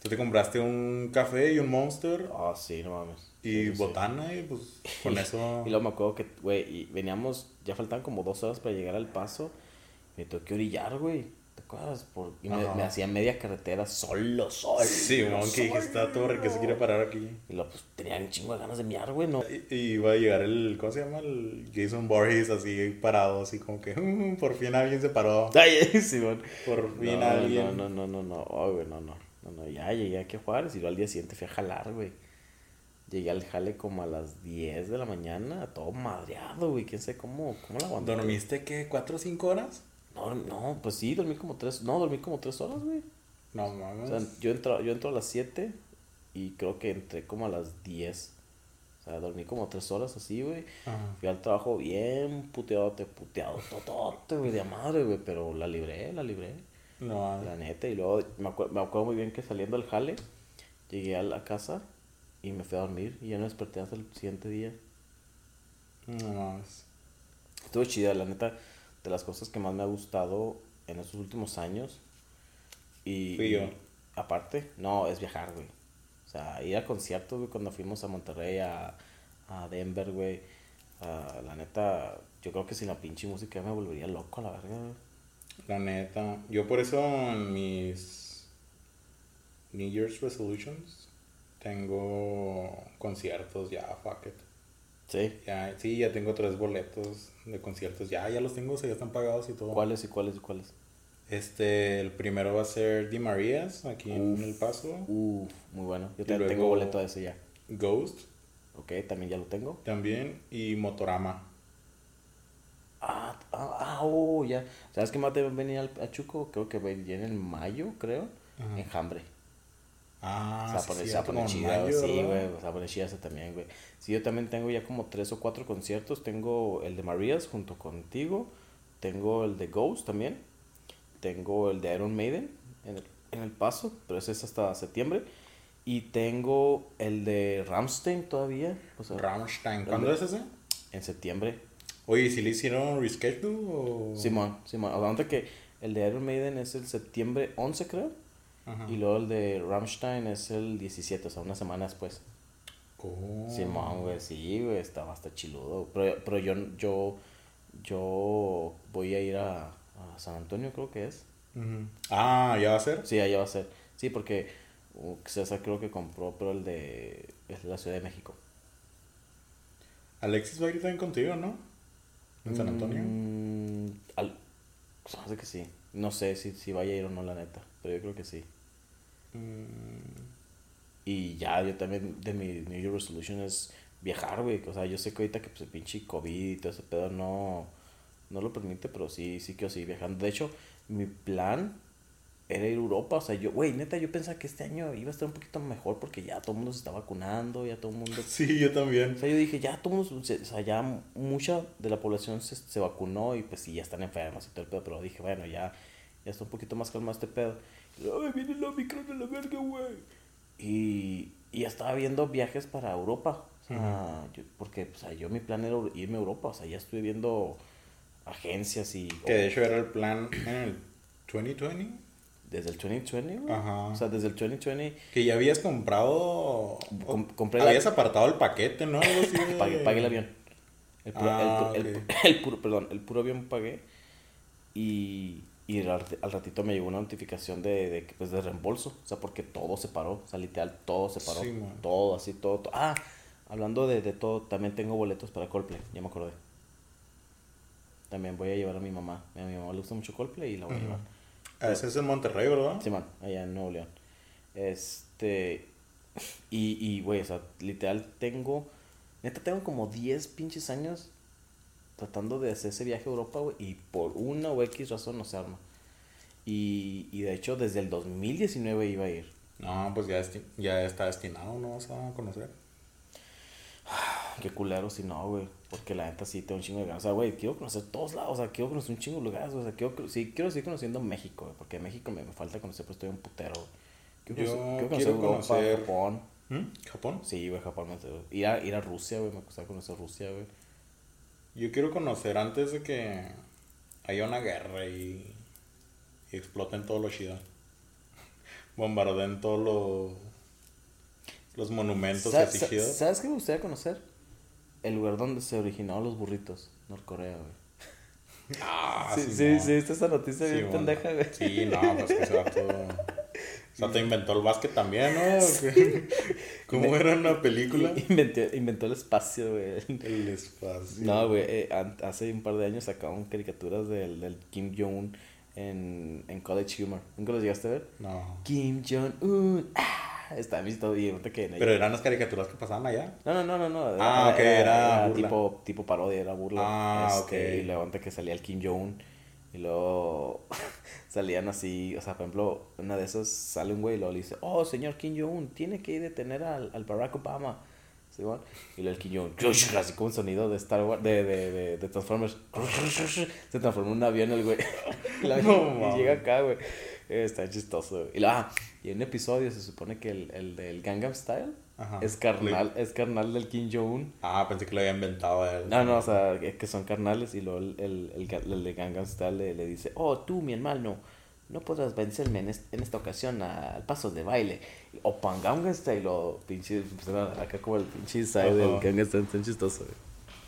Tú te compraste un café y un monster Ah, sí, no mames. y Sí, sí, sí. botana y pues con eso. Y luego me acuerdo que, güey, veníamos, ya faltaban como dos horas para llegar al paso. Me tuve que orillar, güey. ¿Te acuerdas? Por, y me, me hacía media carretera solo, solo. Sí, que dije, está torre que se quiere parar aquí. Y luego, pues, tenía un chingo de ganas de miar, güey, ¿no? Y, y iba a llegar el, ¿cómo se llama? El Jason Voorhees así parado, así como que "Mm, por fin alguien se paró. Ay, Simón. Por fin No, alguien. no, no, no, no, Ay, güey, no, no. No, no, ya llegué aquí a Juárez y luego al día siguiente fui a jalar, güey. Llegué al jale como a las 10 de la mañana, todo madreado, güey. ¿Quién sabe cómo, cómo la aguanté? ¿Dormiste qué? ¿Cuatro o cinco horas? No, no, pues sí, dormí como tres, no, dormí como tres horas, güey. No O mames. sea, yo entro, yo entro a las 7 y creo que entré como a las 10. O sea, dormí como tres horas así, güey. Fui al trabajo bien puteadote, puteado, totote, güey, de madre, güey. Pero la libré, la libré. No mames. La neta. Y luego me, acuer- me acuerdo muy bien que saliendo del jale, llegué a la casa y me fui a dormir. Y ya no desperté hasta el siguiente día. No mames. Estuvo chida, la neta. De las cosas que más me ha gustado en estos últimos años. Y, Fui yo. y aparte, no, es viajar, güey. O sea, ir a conciertos, güey, cuando fuimos a Monterrey, a, a Denver, güey. Ah, la neta, yo creo que sin la pinche música me volvería loco, la verga, güey. La neta. Yo por eso en mis New Year's Resolutions tengo conciertos ya, fuck it. Sí. Ya, sí, ya tengo tres boletos de conciertos. Ya, ya los tengo, o sea, ya están pagados y todo. ¿Cuáles y cuáles y cuáles? Este, el primero va a ser Di Marías, aquí en El Paso. Uf, muy bueno. Yo también tengo boleto de ese ya. Ghost Ok, también ya lo tengo. también. Y Motorama. Ah, ah, ah, oh, ya. ¿Sabes qué más debe venir al, a Chuco? Creo que venía en el mayo, creo. Ajá. Enjambre. Ah, se va a sí, se mayo, sí, güey. Se va a poner chida ese también, güey. Sí, yo también tengo ya como tres o cuatro conciertos. Tengo el de Marías junto contigo. Tengo el de Ghost también. Tengo el de Iron Maiden en el, en el paso, pero ese es hasta septiembre. Y tengo el de Ramstein todavía. O sea, Rammstein. ¿Cuándo es ese? en septiembre. Oye, ¿y si le hicieron reschedule o...? Simón, Simón. Aguanta que el de Iron Maiden es el septiembre 11, creo. Ajá. Y luego el de Rammstein es el 17, o sea, una semana después. Oh. Simón, güey, sí, güey, estaba hasta chiludo. Pero, pero yo, yo, yo voy a ir a, a San Antonio, creo que es. Ah, ¿ya va a ser? Sí, allá va a ser. Sí, porque uh, César creo que compró, pero el de es la Ciudad de México. Alexis va a ir también contigo, ¿no? En San Antonio. Mm, al- se me hace que sí. No sé si, si vaya a ir o no, la neta. Pero yo creo que sí. Mm, Y ya, yo también, de mi New Year Resolution es viajar, güey. O sea, yo sé que ahorita que pues, el pinche COVID y todo ese pedo no, no lo permite, pero sí, sí quiero seguir viajando. De hecho, mi plan era ir a Europa. O sea, yo, güey, neta, yo pensaba que este año iba a estar un poquito mejor porque ya todo el mundo se está vacunando, ya todo el mundo... Sí, yo también. O sea, yo dije, ya todo el mundo, o sea, ya mucha de la población se, se vacunó y pues sí, ya están enfermos y todo el pedo, pero dije, bueno, ya, ya está un poquito más calmado este pedo. Ay, viene el Omicron de la verga, güey. Y, y ya estaba viendo viajes para Europa. O sea, yo- porque, o sea, yo mi plan era irme a Europa, o sea, ya estuve viendo agencias y... Que de hecho era el plan en el 2020. Desde el 2020, güey. Ajá. O sea, desde el 2020 Que ya habías comprado. Com- compré la- Habías apartado el paquete, ¿no? Pagué, pagué el avión. El puro, Ah, el, puro, perdón, el puro avión pagué. Y, y al, rati- al ratito me llegó una notificación de, de, pues, de reembolso. O sea, porque todo se paró. O sea, literal, todo se paró. Sí, todo, así, todo, todo. Ah, hablando de, de todo, también tengo boletos para Coldplay. Ya me acordé. También voy a llevar a mi mamá. A mi mamá le gusta mucho Coldplay y la voy a llevar. Ah, Ese es en Monterrey, ¿verdad? Sí, man, allá en Nuevo León. Este. Y, y, güey, o sea, literal tengo. Neta, tengo como 10 pinches años tratando de hacer ese viaje a Europa, güey. Y por una o X razón no se arma. Y, y de hecho, desde el 2019 iba a ir. No, pues ya, ya está destinado, ¿no? Vas a conocer. Qué culero si no, güey. Porque la neta sí tengo un chingo de ganas. O sea, güey, quiero conocer todos lados. O sea, quiero conocer un chingo de lugares. güey, O sea, quiero, sí, quiero seguir conociendo México, güey. Porque México me, me falta conocer, pues estoy un putero, güey. Quiero Yo conocer, quiero conocer- Japón. ¿Mm? ¿Japón? Sí, güey, Japón. me- Ir a, ir a Rusia, güey. Me gustaría conocer Rusia, güey. Yo quiero conocer antes de que haya una guerra y, y exploten todos los chidos. Bombardeen todos los, los monumentos Sa- así sa- chidos. ¿Sabes qué me gustaría conocer? El lugar donde se originaron los burritos. Norcorea, güey. Ah, sí, sí, sí, no. sí, esa noticia Sí, bien bueno. pendeja, güey. Sí, no, pues que se va todo. O sea, te inventó el básquet también, ¿no? ¿Cómo era una película? Inventó, inventó el espacio, güey. El espacio. No, güey, eh, hace un par de años sacaron caricaturas del, del Kim Jong-un en, en College Humor. ¿Nunca los llegaste a ver? No. Kim Jong-un. Ah, está visto y ahorita que... Pero eran las caricaturas que pasaban allá. No, no, no, no, no. Ah, ok, era burla. tipo, tipo parodia, era burla. Ah, Este, ok. Y luego antes que salía el Kim Jong-un. Y luego salían así, o sea, por ejemplo, una de esas sale un güey y luego le dice, oh, señor Kim Jong-un, tiene que ir a detener al, al Barack Obama. ¿Sí, bueno? Y luego el Kim Jong-un, así como un sonido de Star Wars, de, de, de, de Transformers. Se transforma en un avión el güey. Y, la- No, y llega acá, güey. Está chistoso. Y, luego, ah, y en un episodio se supone que el, el del Gangnam Style Ajá. es carnal, es carnal del Kim Jong-un. Ah, pensé que lo había inventado él. No, no, o sea, que que son carnales y luego el, el, el, el de Gangnam Style le, le dice, oh, tú, mi hermano, no podrás vencerme en, en esta ocasión al paso de baile. O Gangnam Style, lo pinche, a- acá como el pinche side del. Gangnam Style, tan chistoso,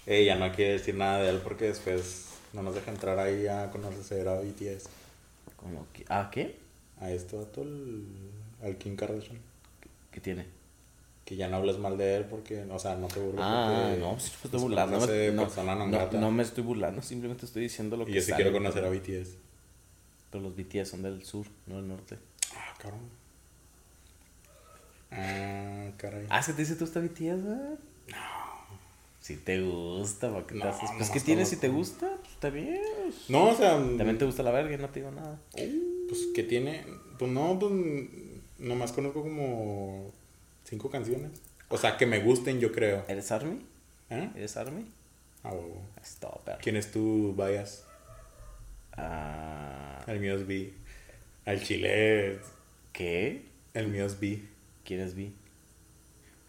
ya no quiere decir nada de él porque después no nos deja entrar ahí a conocer a BTS. Como que, ¿ah, qué? A este vato, el- al Kim Kardashian. ¿Qué tiene? Que ya no hables mal de él porque, o sea, no te burles. Ah, no, pues, me estoy es burlando. No, no, grata. no me estoy burlando, simplemente estoy diciendo lo que Y yo sí quiero conocer a BTS. Pero los BTS son del sur, no del norte. Ah, cabrón. Ah, caray. Ah, ¿se te dice tú está BTS, güey? No. Si te gusta, ¿para qué te No, haces? Pues, ¿qué tienes si te gusta? Pues, está bien. No, o sea, También te gusta la verga y no te digo nada. Pues, ¿qué tiene? Pues no, pues, nomás conozco como cinco canciones. O sea, que me gusten, yo creo. ¿Eres Army? ¿Eh? ¿Eres Army? Ah, huevo. Stop. ¿Quién es tu bias? Ah, El mío es B. Al chile, ¿Qué? el mío es B. ¿Quién es B?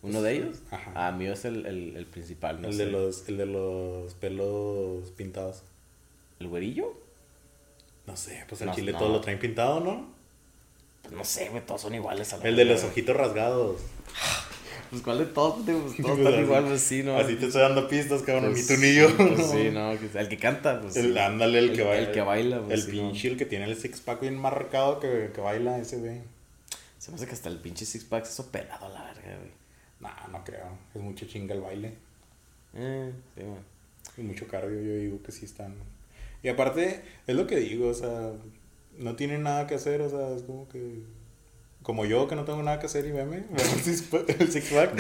¿Uno de ellos? Ajá. Ah, mío es el, el, el principal, no el, sé. de los, el de los pelos pintados. ¿El güerillo? No sé, pues No, chile no. todo lo traen pintado, ¿no? No sé, güey, todos son iguales a la El de los ojitos rasgados. Pues cuál de todos? Pues todos Pues están igual, pues sí, ¿no? Así te estoy dando pistas, cabrón. Pues ni tú ni yo. sí, pues sí, no, el que canta, pues El, sí. ándale, el, El- que baila. el que baila, pues, El sí, pinche, el que tiene el six pack bien marcado que, que baila ese, güey. Se me hace que hasta el pinche Six Pack es operado a la verga, güey. Nah, no creo. Es mucho chinga el baile. Eh, sí, güey. Y mucho cardio, yo digo que sí están. Y aparte, es lo que digo, o sea, no tienen nada que hacer, o sea, es como que. Como yo que no tengo nada que hacer y veme, el six pack.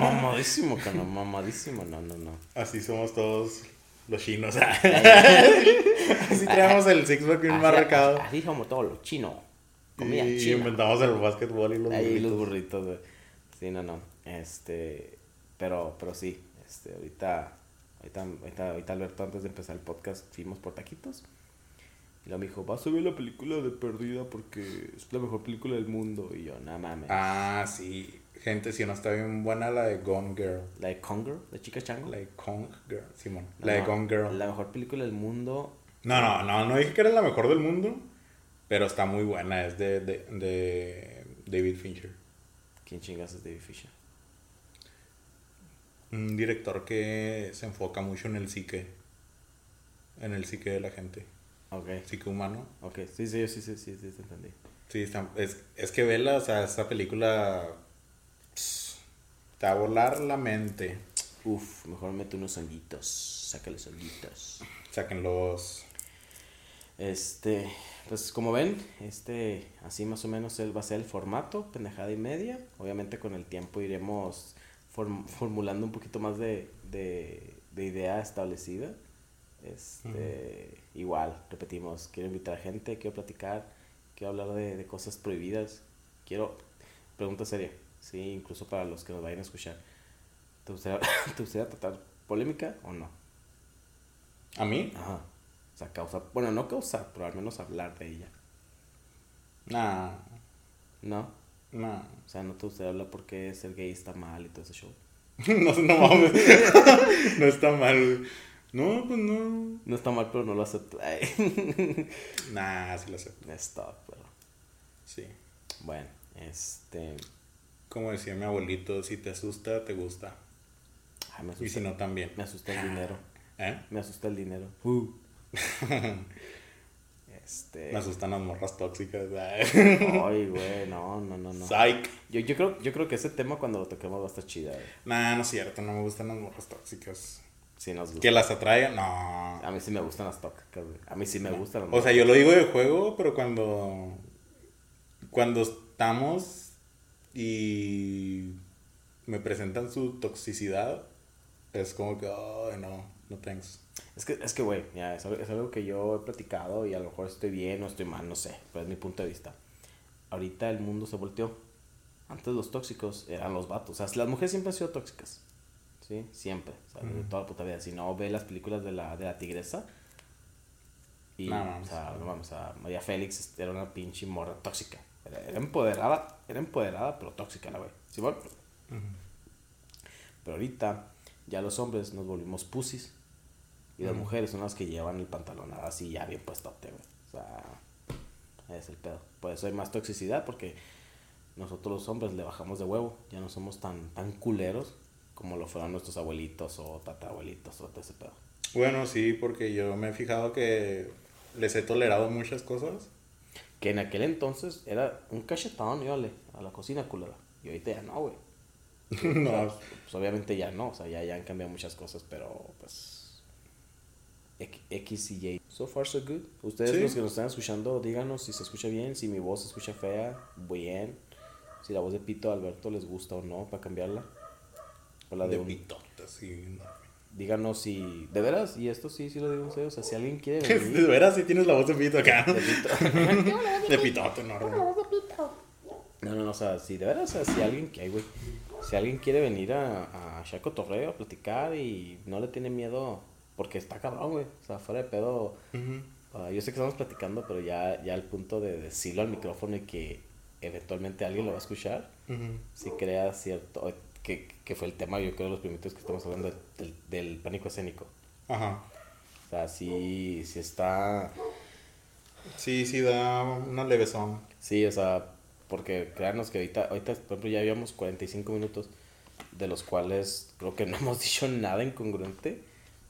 Mamadísimo, cano, mamadísimo, no, no, no. Así somos todos los chinos. Así traemos el six pack bien marcado. Así somos todos los chinos. Comida Y china. inventamos el básquetbol y los Ahí los burritos. burritos, güey. Sí, no, no. Este, pero, pero sí, este, ahorita, ahorita, ahorita, ahorita Alberto, antes de empezar el podcast, fuimos por taquitos. Y luego me dijo, vas a ver la película de Perdida porque es la mejor película del mundo. Y yo, no mames. Ah, sí. Gente, si no está bien buena la de Gone Girl. La de Conger, de Chica Chango. La de Kong Girl, Simón. No, La de no, Gone Girl. La mejor película del mundo. No, no, no, no dije que era la mejor del mundo, pero está muy buena, es de, de, de David Fincher. ¿Quién chingas es David Fisher? Un director que se enfoca mucho en el psique, en el psique de la gente, psique humano. ok. Sí, sí, sí, sí, sí, sí, te entendí. Sí, está- es, es que vela, o sea, esta película pss, te va a volar la mente. Uf, mejor mete unos honguitos. Sácale honguitos. Saquen los... Este, pues como ven, este, así más o menos él va a ser el formato, pendejada y media. Obviamente con el tiempo iremos form- formulando un poquito más de, de, de idea establecida. Este, igual, repetimos, quiero invitar a gente, quiero platicar, quiero hablar de, de cosas prohibidas. Quiero, pregunta seria, sí, incluso para los que nos vayan a escuchar. ¿Te gustaría, ¿te gustaría tratar polémica o no? ¿A mí? Ajá. O sea, causar, bueno, no causar, pero al menos hablar de ella. Nah, ¿No? Nah. O sea, no te gustaría hablar porque ser gay está mal y todo ese show. no, no mames. no está mal. güey. No, pues no. No está mal, pero no lo acepto. Nah, sí lo sé. Stop, pero. Sí. Bueno, este. Como decía mi abuelito, si te asusta, te gusta. Ay, me Y si asusta, no, también. me asusta el dinero. ¿Eh? Me asusta el dinero. Uh. Este. Me asustan las morras tóxicas. Ay, güey, no, no, no, no. Psych. Yo, yo, creo, yo creo que ese tema cuando lo toquemos va a estar chida, güey. Nah, no es cierto, no me gustan las morras tóxicas. Sí, nos gusta. Que las atraigan, no. A mí sí me gustan las tóxicas, güey. A mí sí me gustan las O sea, yo lo digo de juego, pero cuando. Cuando estamos y me presentan su toxicidad, es como que, ay, no, no thanks. Es que, es que, güey, ya, es, algo, es algo que yo he platicado y a lo mejor estoy bien o estoy mal, no sé, pero es mi punto de vista. Ahorita el mundo se volteó. Antes los tóxicos eran los vatos. O sea, las mujeres siempre han sido tóxicas. ¿Sí? Siempre. O sea, toda la puta vida. Si no, ve las películas de la, de la tigresa. Y, No mames. o sea, no mames, o sea, María Félix era una pinche morra tóxica. Era, era empoderada, era empoderada, pero tóxica la güey. ¿Sí, bueno? Pero ahorita ya los hombres nos volvimos pusis. Y las mujeres son las que llevan el pantalón así ya bien puestote, güey. O sea, es el pedo. Por eso hay más toxicidad porque nosotros los hombres le bajamos de huevo. Ya no somos tan, tan culeros como lo fueron nuestros abuelitos o tatarabuelitos o todo ese pedo. Bueno, sí, porque yo me he fijado que les he tolerado muchas cosas. Que en aquel entonces era un cachetón, y ole, a la cocina culera. Y ahorita ya no, güey. no, Pues obviamente ya no, o sea, ya, ya han cambiado muchas cosas, pero pues. X- y Y. So far, so good. Ustedes Sí. los que nos están escuchando, díganos si se escucha bien, si mi voz se escucha fea, bien. Si la voz de Pito Alberto les gusta o no, para cambiarla. O la de, de un- pitote, sí. Díganos si. De veras, y esto sí, sí lo digo en serio. O sea, si alguien quiere De venir. veras, sí tienes la voz de pito acá. de Pito. De pitote, no. no. No, no, no, o sea, si de veras, o sea, si alguien que hay, güey, si alguien quiere venir a, a Chaco Torreo a platicar y no le tiene miedo, porque está cabrón, güey, o sea, fuera de pedo, ah, yo sé que estamos platicando, pero ya, ya al punto de decirlo al micrófono y que eventualmente alguien lo va a escuchar, si crea cierto, que, que fue el tema, yo creo, de los primitos que estamos hablando del, del pánico escénico. Ajá. O sea, sí, sí está. Sí, sí, da una levesón. Sí, o sea, porque créanos que ahorita, ahorita, por ejemplo, ya llevamos 45 minutos, de los cuales creo que no hemos dicho nada incongruente,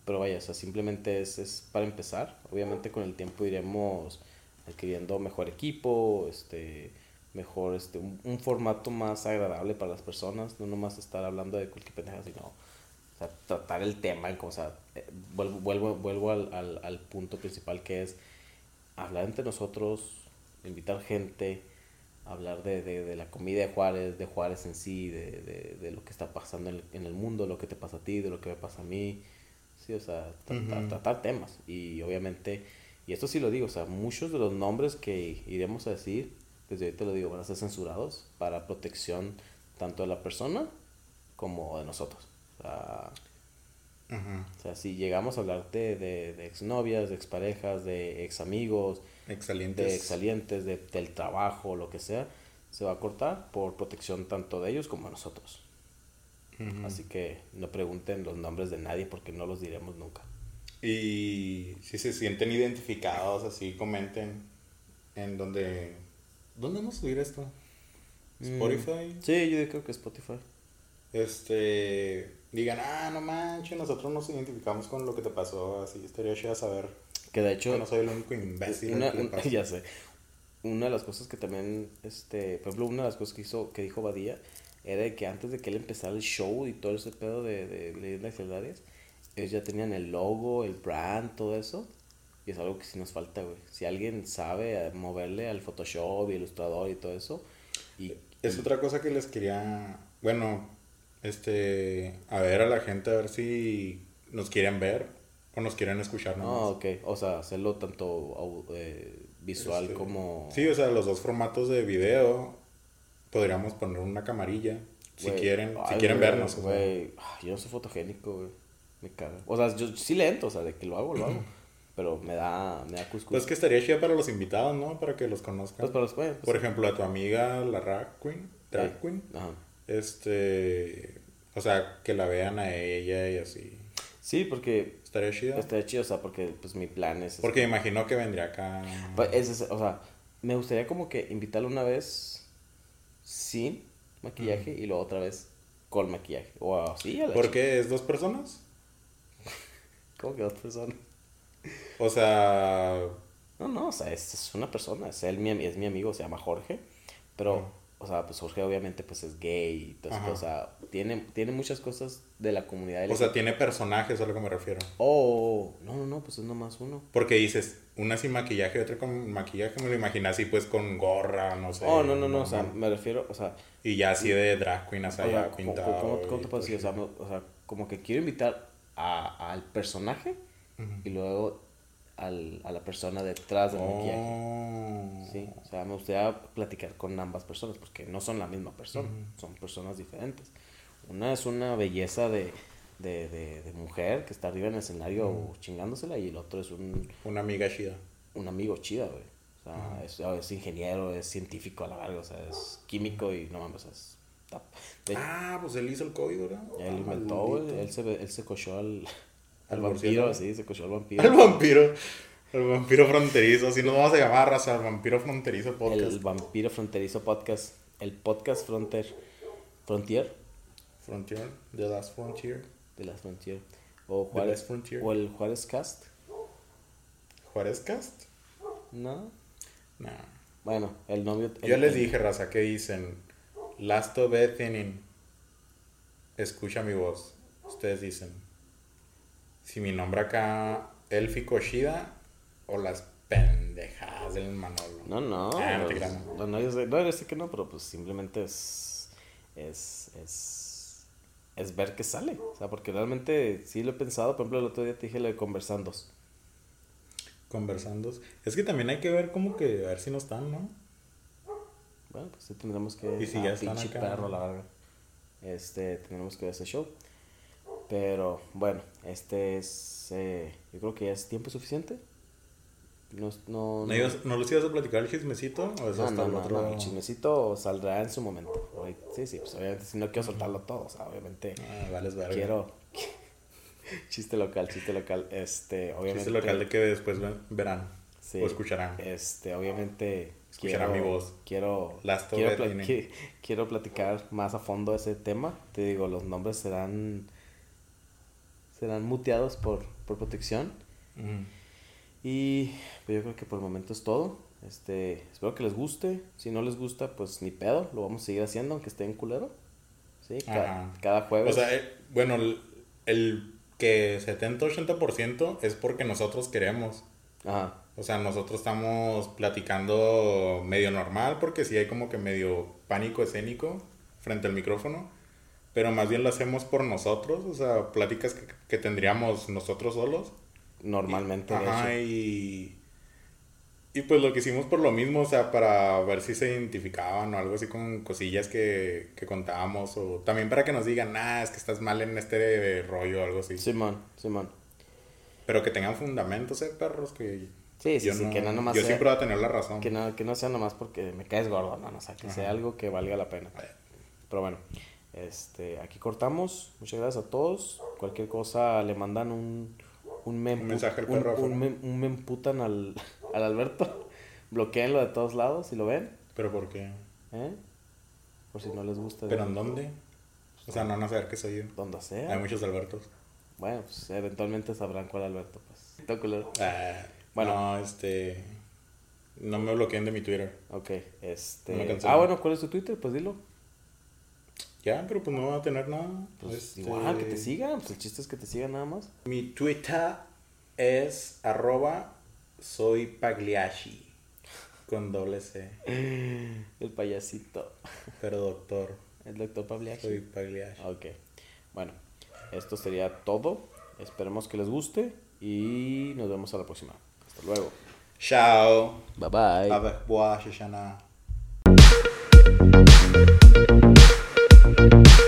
pero vaya, o sea, simplemente es, es para empezar. Obviamente con el tiempo iremos adquiriendo mejor equipo, este, mejor, este, un, formato más agradable para las personas, no nomás estar hablando de cualquier pendeja, sino tratar el tema, o sea, eh, vuelvo, vuelvo, vuelvo al, al, al punto principal que es hablar entre nosotros, invitar gente, hablar de, de, la comida de Juárez, de Juárez en sí, de, de, de lo que está pasando en, en, el mundo, lo que te pasa a ti, de lo que me pasa a mí. Sí, o sea, tratar, uh -huh. tratar temas. Y obviamente, y esto sí lo digo, o sea, muchos de los nombres que iremos a decir, desde ahorita lo digo, van a ser censurados para protección tanto de la persona como de nosotros. O sea, uh -huh. o sea si llegamos a hablar de, de, exnovias, de exparejas, de examigos, Exalientes. de exalientes, de, del trabajo, lo que sea, se va a cortar por protección tanto de ellos como de nosotros. Uh -huh. Así que no pregunten los nombres de nadie porque no los diremos nunca. Y si se sienten identificados, así comenten en donde... ¿Dónde vamos a subir esto? ¿Spotify? Mm, sí, yo creo que Spotify. Este... Digan, ah, no manches, nosotros nos identificamos con lo que te pasó, así estaría chido saber que de hecho. no soy el único imbécil. Una, un, ya sé. Una de las cosas que también, este, por ejemplo, una de las cosas que hizo, que dijo Badía, era de que antes de que él empezara el show y todo ese pedo de, de leyendas legendarias, ellos ya tenían el logo, el brand, todo eso. Y es algo que sí nos falta, güey. Si alguien sabe moverle al Photoshop y Ilustrador y todo eso. Y, es y... otra cosa que les quería, bueno, este, a ver a la gente, a ver si nos quieren ver o nos quieren escuchar nomás. Ah, ok. O sea, hacerlo tanto eh, visual este, como... Sí, o sea, los dos formatos de video. Podríamos poner una camarilla. Si quieren, ay, si quieren wey, vernos. Güey, yo no soy fotogénico, güey. Me cago. O sea, yo sí lento, o sea, de que lo hago, lo hago. Pero me da, me da cuscús. Pues que estaría chido para los invitados, ¿no? Para que los conozcan. Pues para los pues, Por ejemplo, a tu amiga, la drag queen. Drag sí. queen. Ajá. Este... O sea, que la vean a ella y así. Sí, porque Estaría chido. Estaría chido, o sea, porque pues mi plan es... Porque me imagino que vendría acá... Pues, es, o sea, me gustaría como que invitarlo una vez sin maquillaje y luego otra vez con maquillaje. O así. ¿Por qué? ¿Es dos personas? ¿Cómo que dos personas? O sea... No, no, o sea, es, es una persona, es, él, mi, es mi amigo, se llama Jorge, pero... o sea, pues Jorge obviamente pues es gay y todo o sea, tiene, tiene muchas cosas de la comunidad LGBT. O sea, tiene personajes, a lo que me refiero. Oh, no, no, no, pues es nomás uno. Porque dices, una sin maquillaje y otra con maquillaje, me lo imaginas así pues con gorra, no sé. Oh, no, no, no, o sea, me refiero, o sea... Y ya así de drag queen, o sea, ya pintado. ¿Cómo, cómo, te puedo decir? O sea, o sea, como que quiero invitar a, al personaje uh -huh. y luego al, a la persona detrás del oh. maquillaje. Sí, o sea, me gustaría platicar con ambas personas porque no son la misma persona, uh -huh. son personas diferentes. Una es una belleza de, de, de, de, mujer que está arriba en el escenario uh -huh. chingándosela y el otro es un... Una amiga chida. Un amigo chida, güey. O sea, es, es, ingeniero, es científico a la larga, o sea, es químico y no mames, es... De, ah, pues él hizo el código, ¿verdad? Él inventó, güey. Él se, él se cochó al, al vampiro, sí, se cochó al vampiro. El vampiro. El vampiro fronterizo. Así nos vamos a llamar, raza. El vampiro fronterizo podcast. El vampiro fronterizo podcast. El podcast Frontier. Frontier. Frontier. The Last Frontier. The Last Frontier. O Juárez. Frontier. O el Juárez Cast. ¿Juárez Cast? No. No. Bueno, el novio. Yo les dije, raza, que dicen. Last of Ethanin. Escucha mi voz. Ustedes dicen si mi nombre acá élfico Shida o las pendejadas del Manolo. No, no. Ah, no, pues, no, no, yo sé, no, yo sé que no, pero pues simplemente es, es, es, es ver qué sale. O sea, porque realmente sí lo he pensado. Por ejemplo, el otro día te dije lo de conversandos. Conversandos. Es que también hay que ver como que a ver si no están, ¿no? Bueno, pues sí tendremos que... Y si ya están acá. perro, la verdad. Este, tendremos que ver ese show. Pero bueno, este es. Eh, yo creo que ya es tiempo suficiente. No, no, ¿No, no, ibas, ¿no los ibas a platicar el chismecito? ¿O eso no, no, no, otro... no, el chismecito saldrá en su momento. Sí, sí, pues obviamente si no quiero soltarlo todo, o sea, obviamente. Ah, vale, verga. Quiero. chiste local, chiste local. Este, obviamente. Chiste local de que después verán. Sí. O escucharán. Este, obviamente. Escucharán mi voz. Quiero, Last quiero, qui- quiero platicar más a fondo ese tema. Te digo, los nombres serán. Serán muteados por, por protección. Ujú. Y pues yo creo que por el momento es todo. Este, espero que les guste. Si no les gusta, pues ni pedo. Lo vamos a seguir haciendo, aunque esté en culero. Sí, ca- Ajá. cada jueves. O sea, eh, bueno, el, el que 70-80% es porque nosotros queremos. Ajá. O sea, nosotros estamos platicando medio normal porque sí hay como que medio pánico escénico frente al micrófono. Pero más bien lo hacemos por nosotros. O sea, pláticas que, que tendríamos nosotros solos. Normalmente, de Ajá, y... Y pues lo que hicimos por lo mismo, o sea, para ver si se identificaban o algo así con cosillas que, que contábamos. O también para que nos digan, ah, es que estás mal en este rollo o algo así. Simón, Simón. Pero que tengan fundamentos, eh, perros, que... Sí, sí, sí, no- que no nomás Yo sea- siempre voy a tener la razón. Que no, que no sea nomás porque me caes gordo, no, no, o sea, que sea Ajá. algo que valga la pena. Pero bueno, este, aquí cortamos. Muchas gracias a todos. Cualquier cosa le mandan un, un, mem- Un mensaje al un, un, mem- un memputan al, al Alberto. Bloqueenlo de todos lados si lo ven. ¿Pero por qué? ¿eh? Por si no les gusta. ¿Pero en dónde? O sea, no van a saber que soy yo. Donde sea. Hay muchos Albertos. Bueno, pues eventualmente sabrán cuál Alberto. Pues. Ah, Bueno. No, este... No me bloqueen de mi Twitter. Ok, este. Ah, bueno, ¿cuál es tu Twitter? Pues dilo. Ya, pero pues no va a tener nada. Pues Este, igual, que te sigan. Pues el chiste es que te sigan nada más. Mi Twitter es arroba soy Pagliacci con doble C, El payasito. pero doctor, El doctor Pabliaki. soy Pagliacci. Ok. Bueno, esto sería todo. Esperemos que les guste y nos vemos a la próxima. Hasta luego. Ciao. Bye bye. Avec moi, Bye.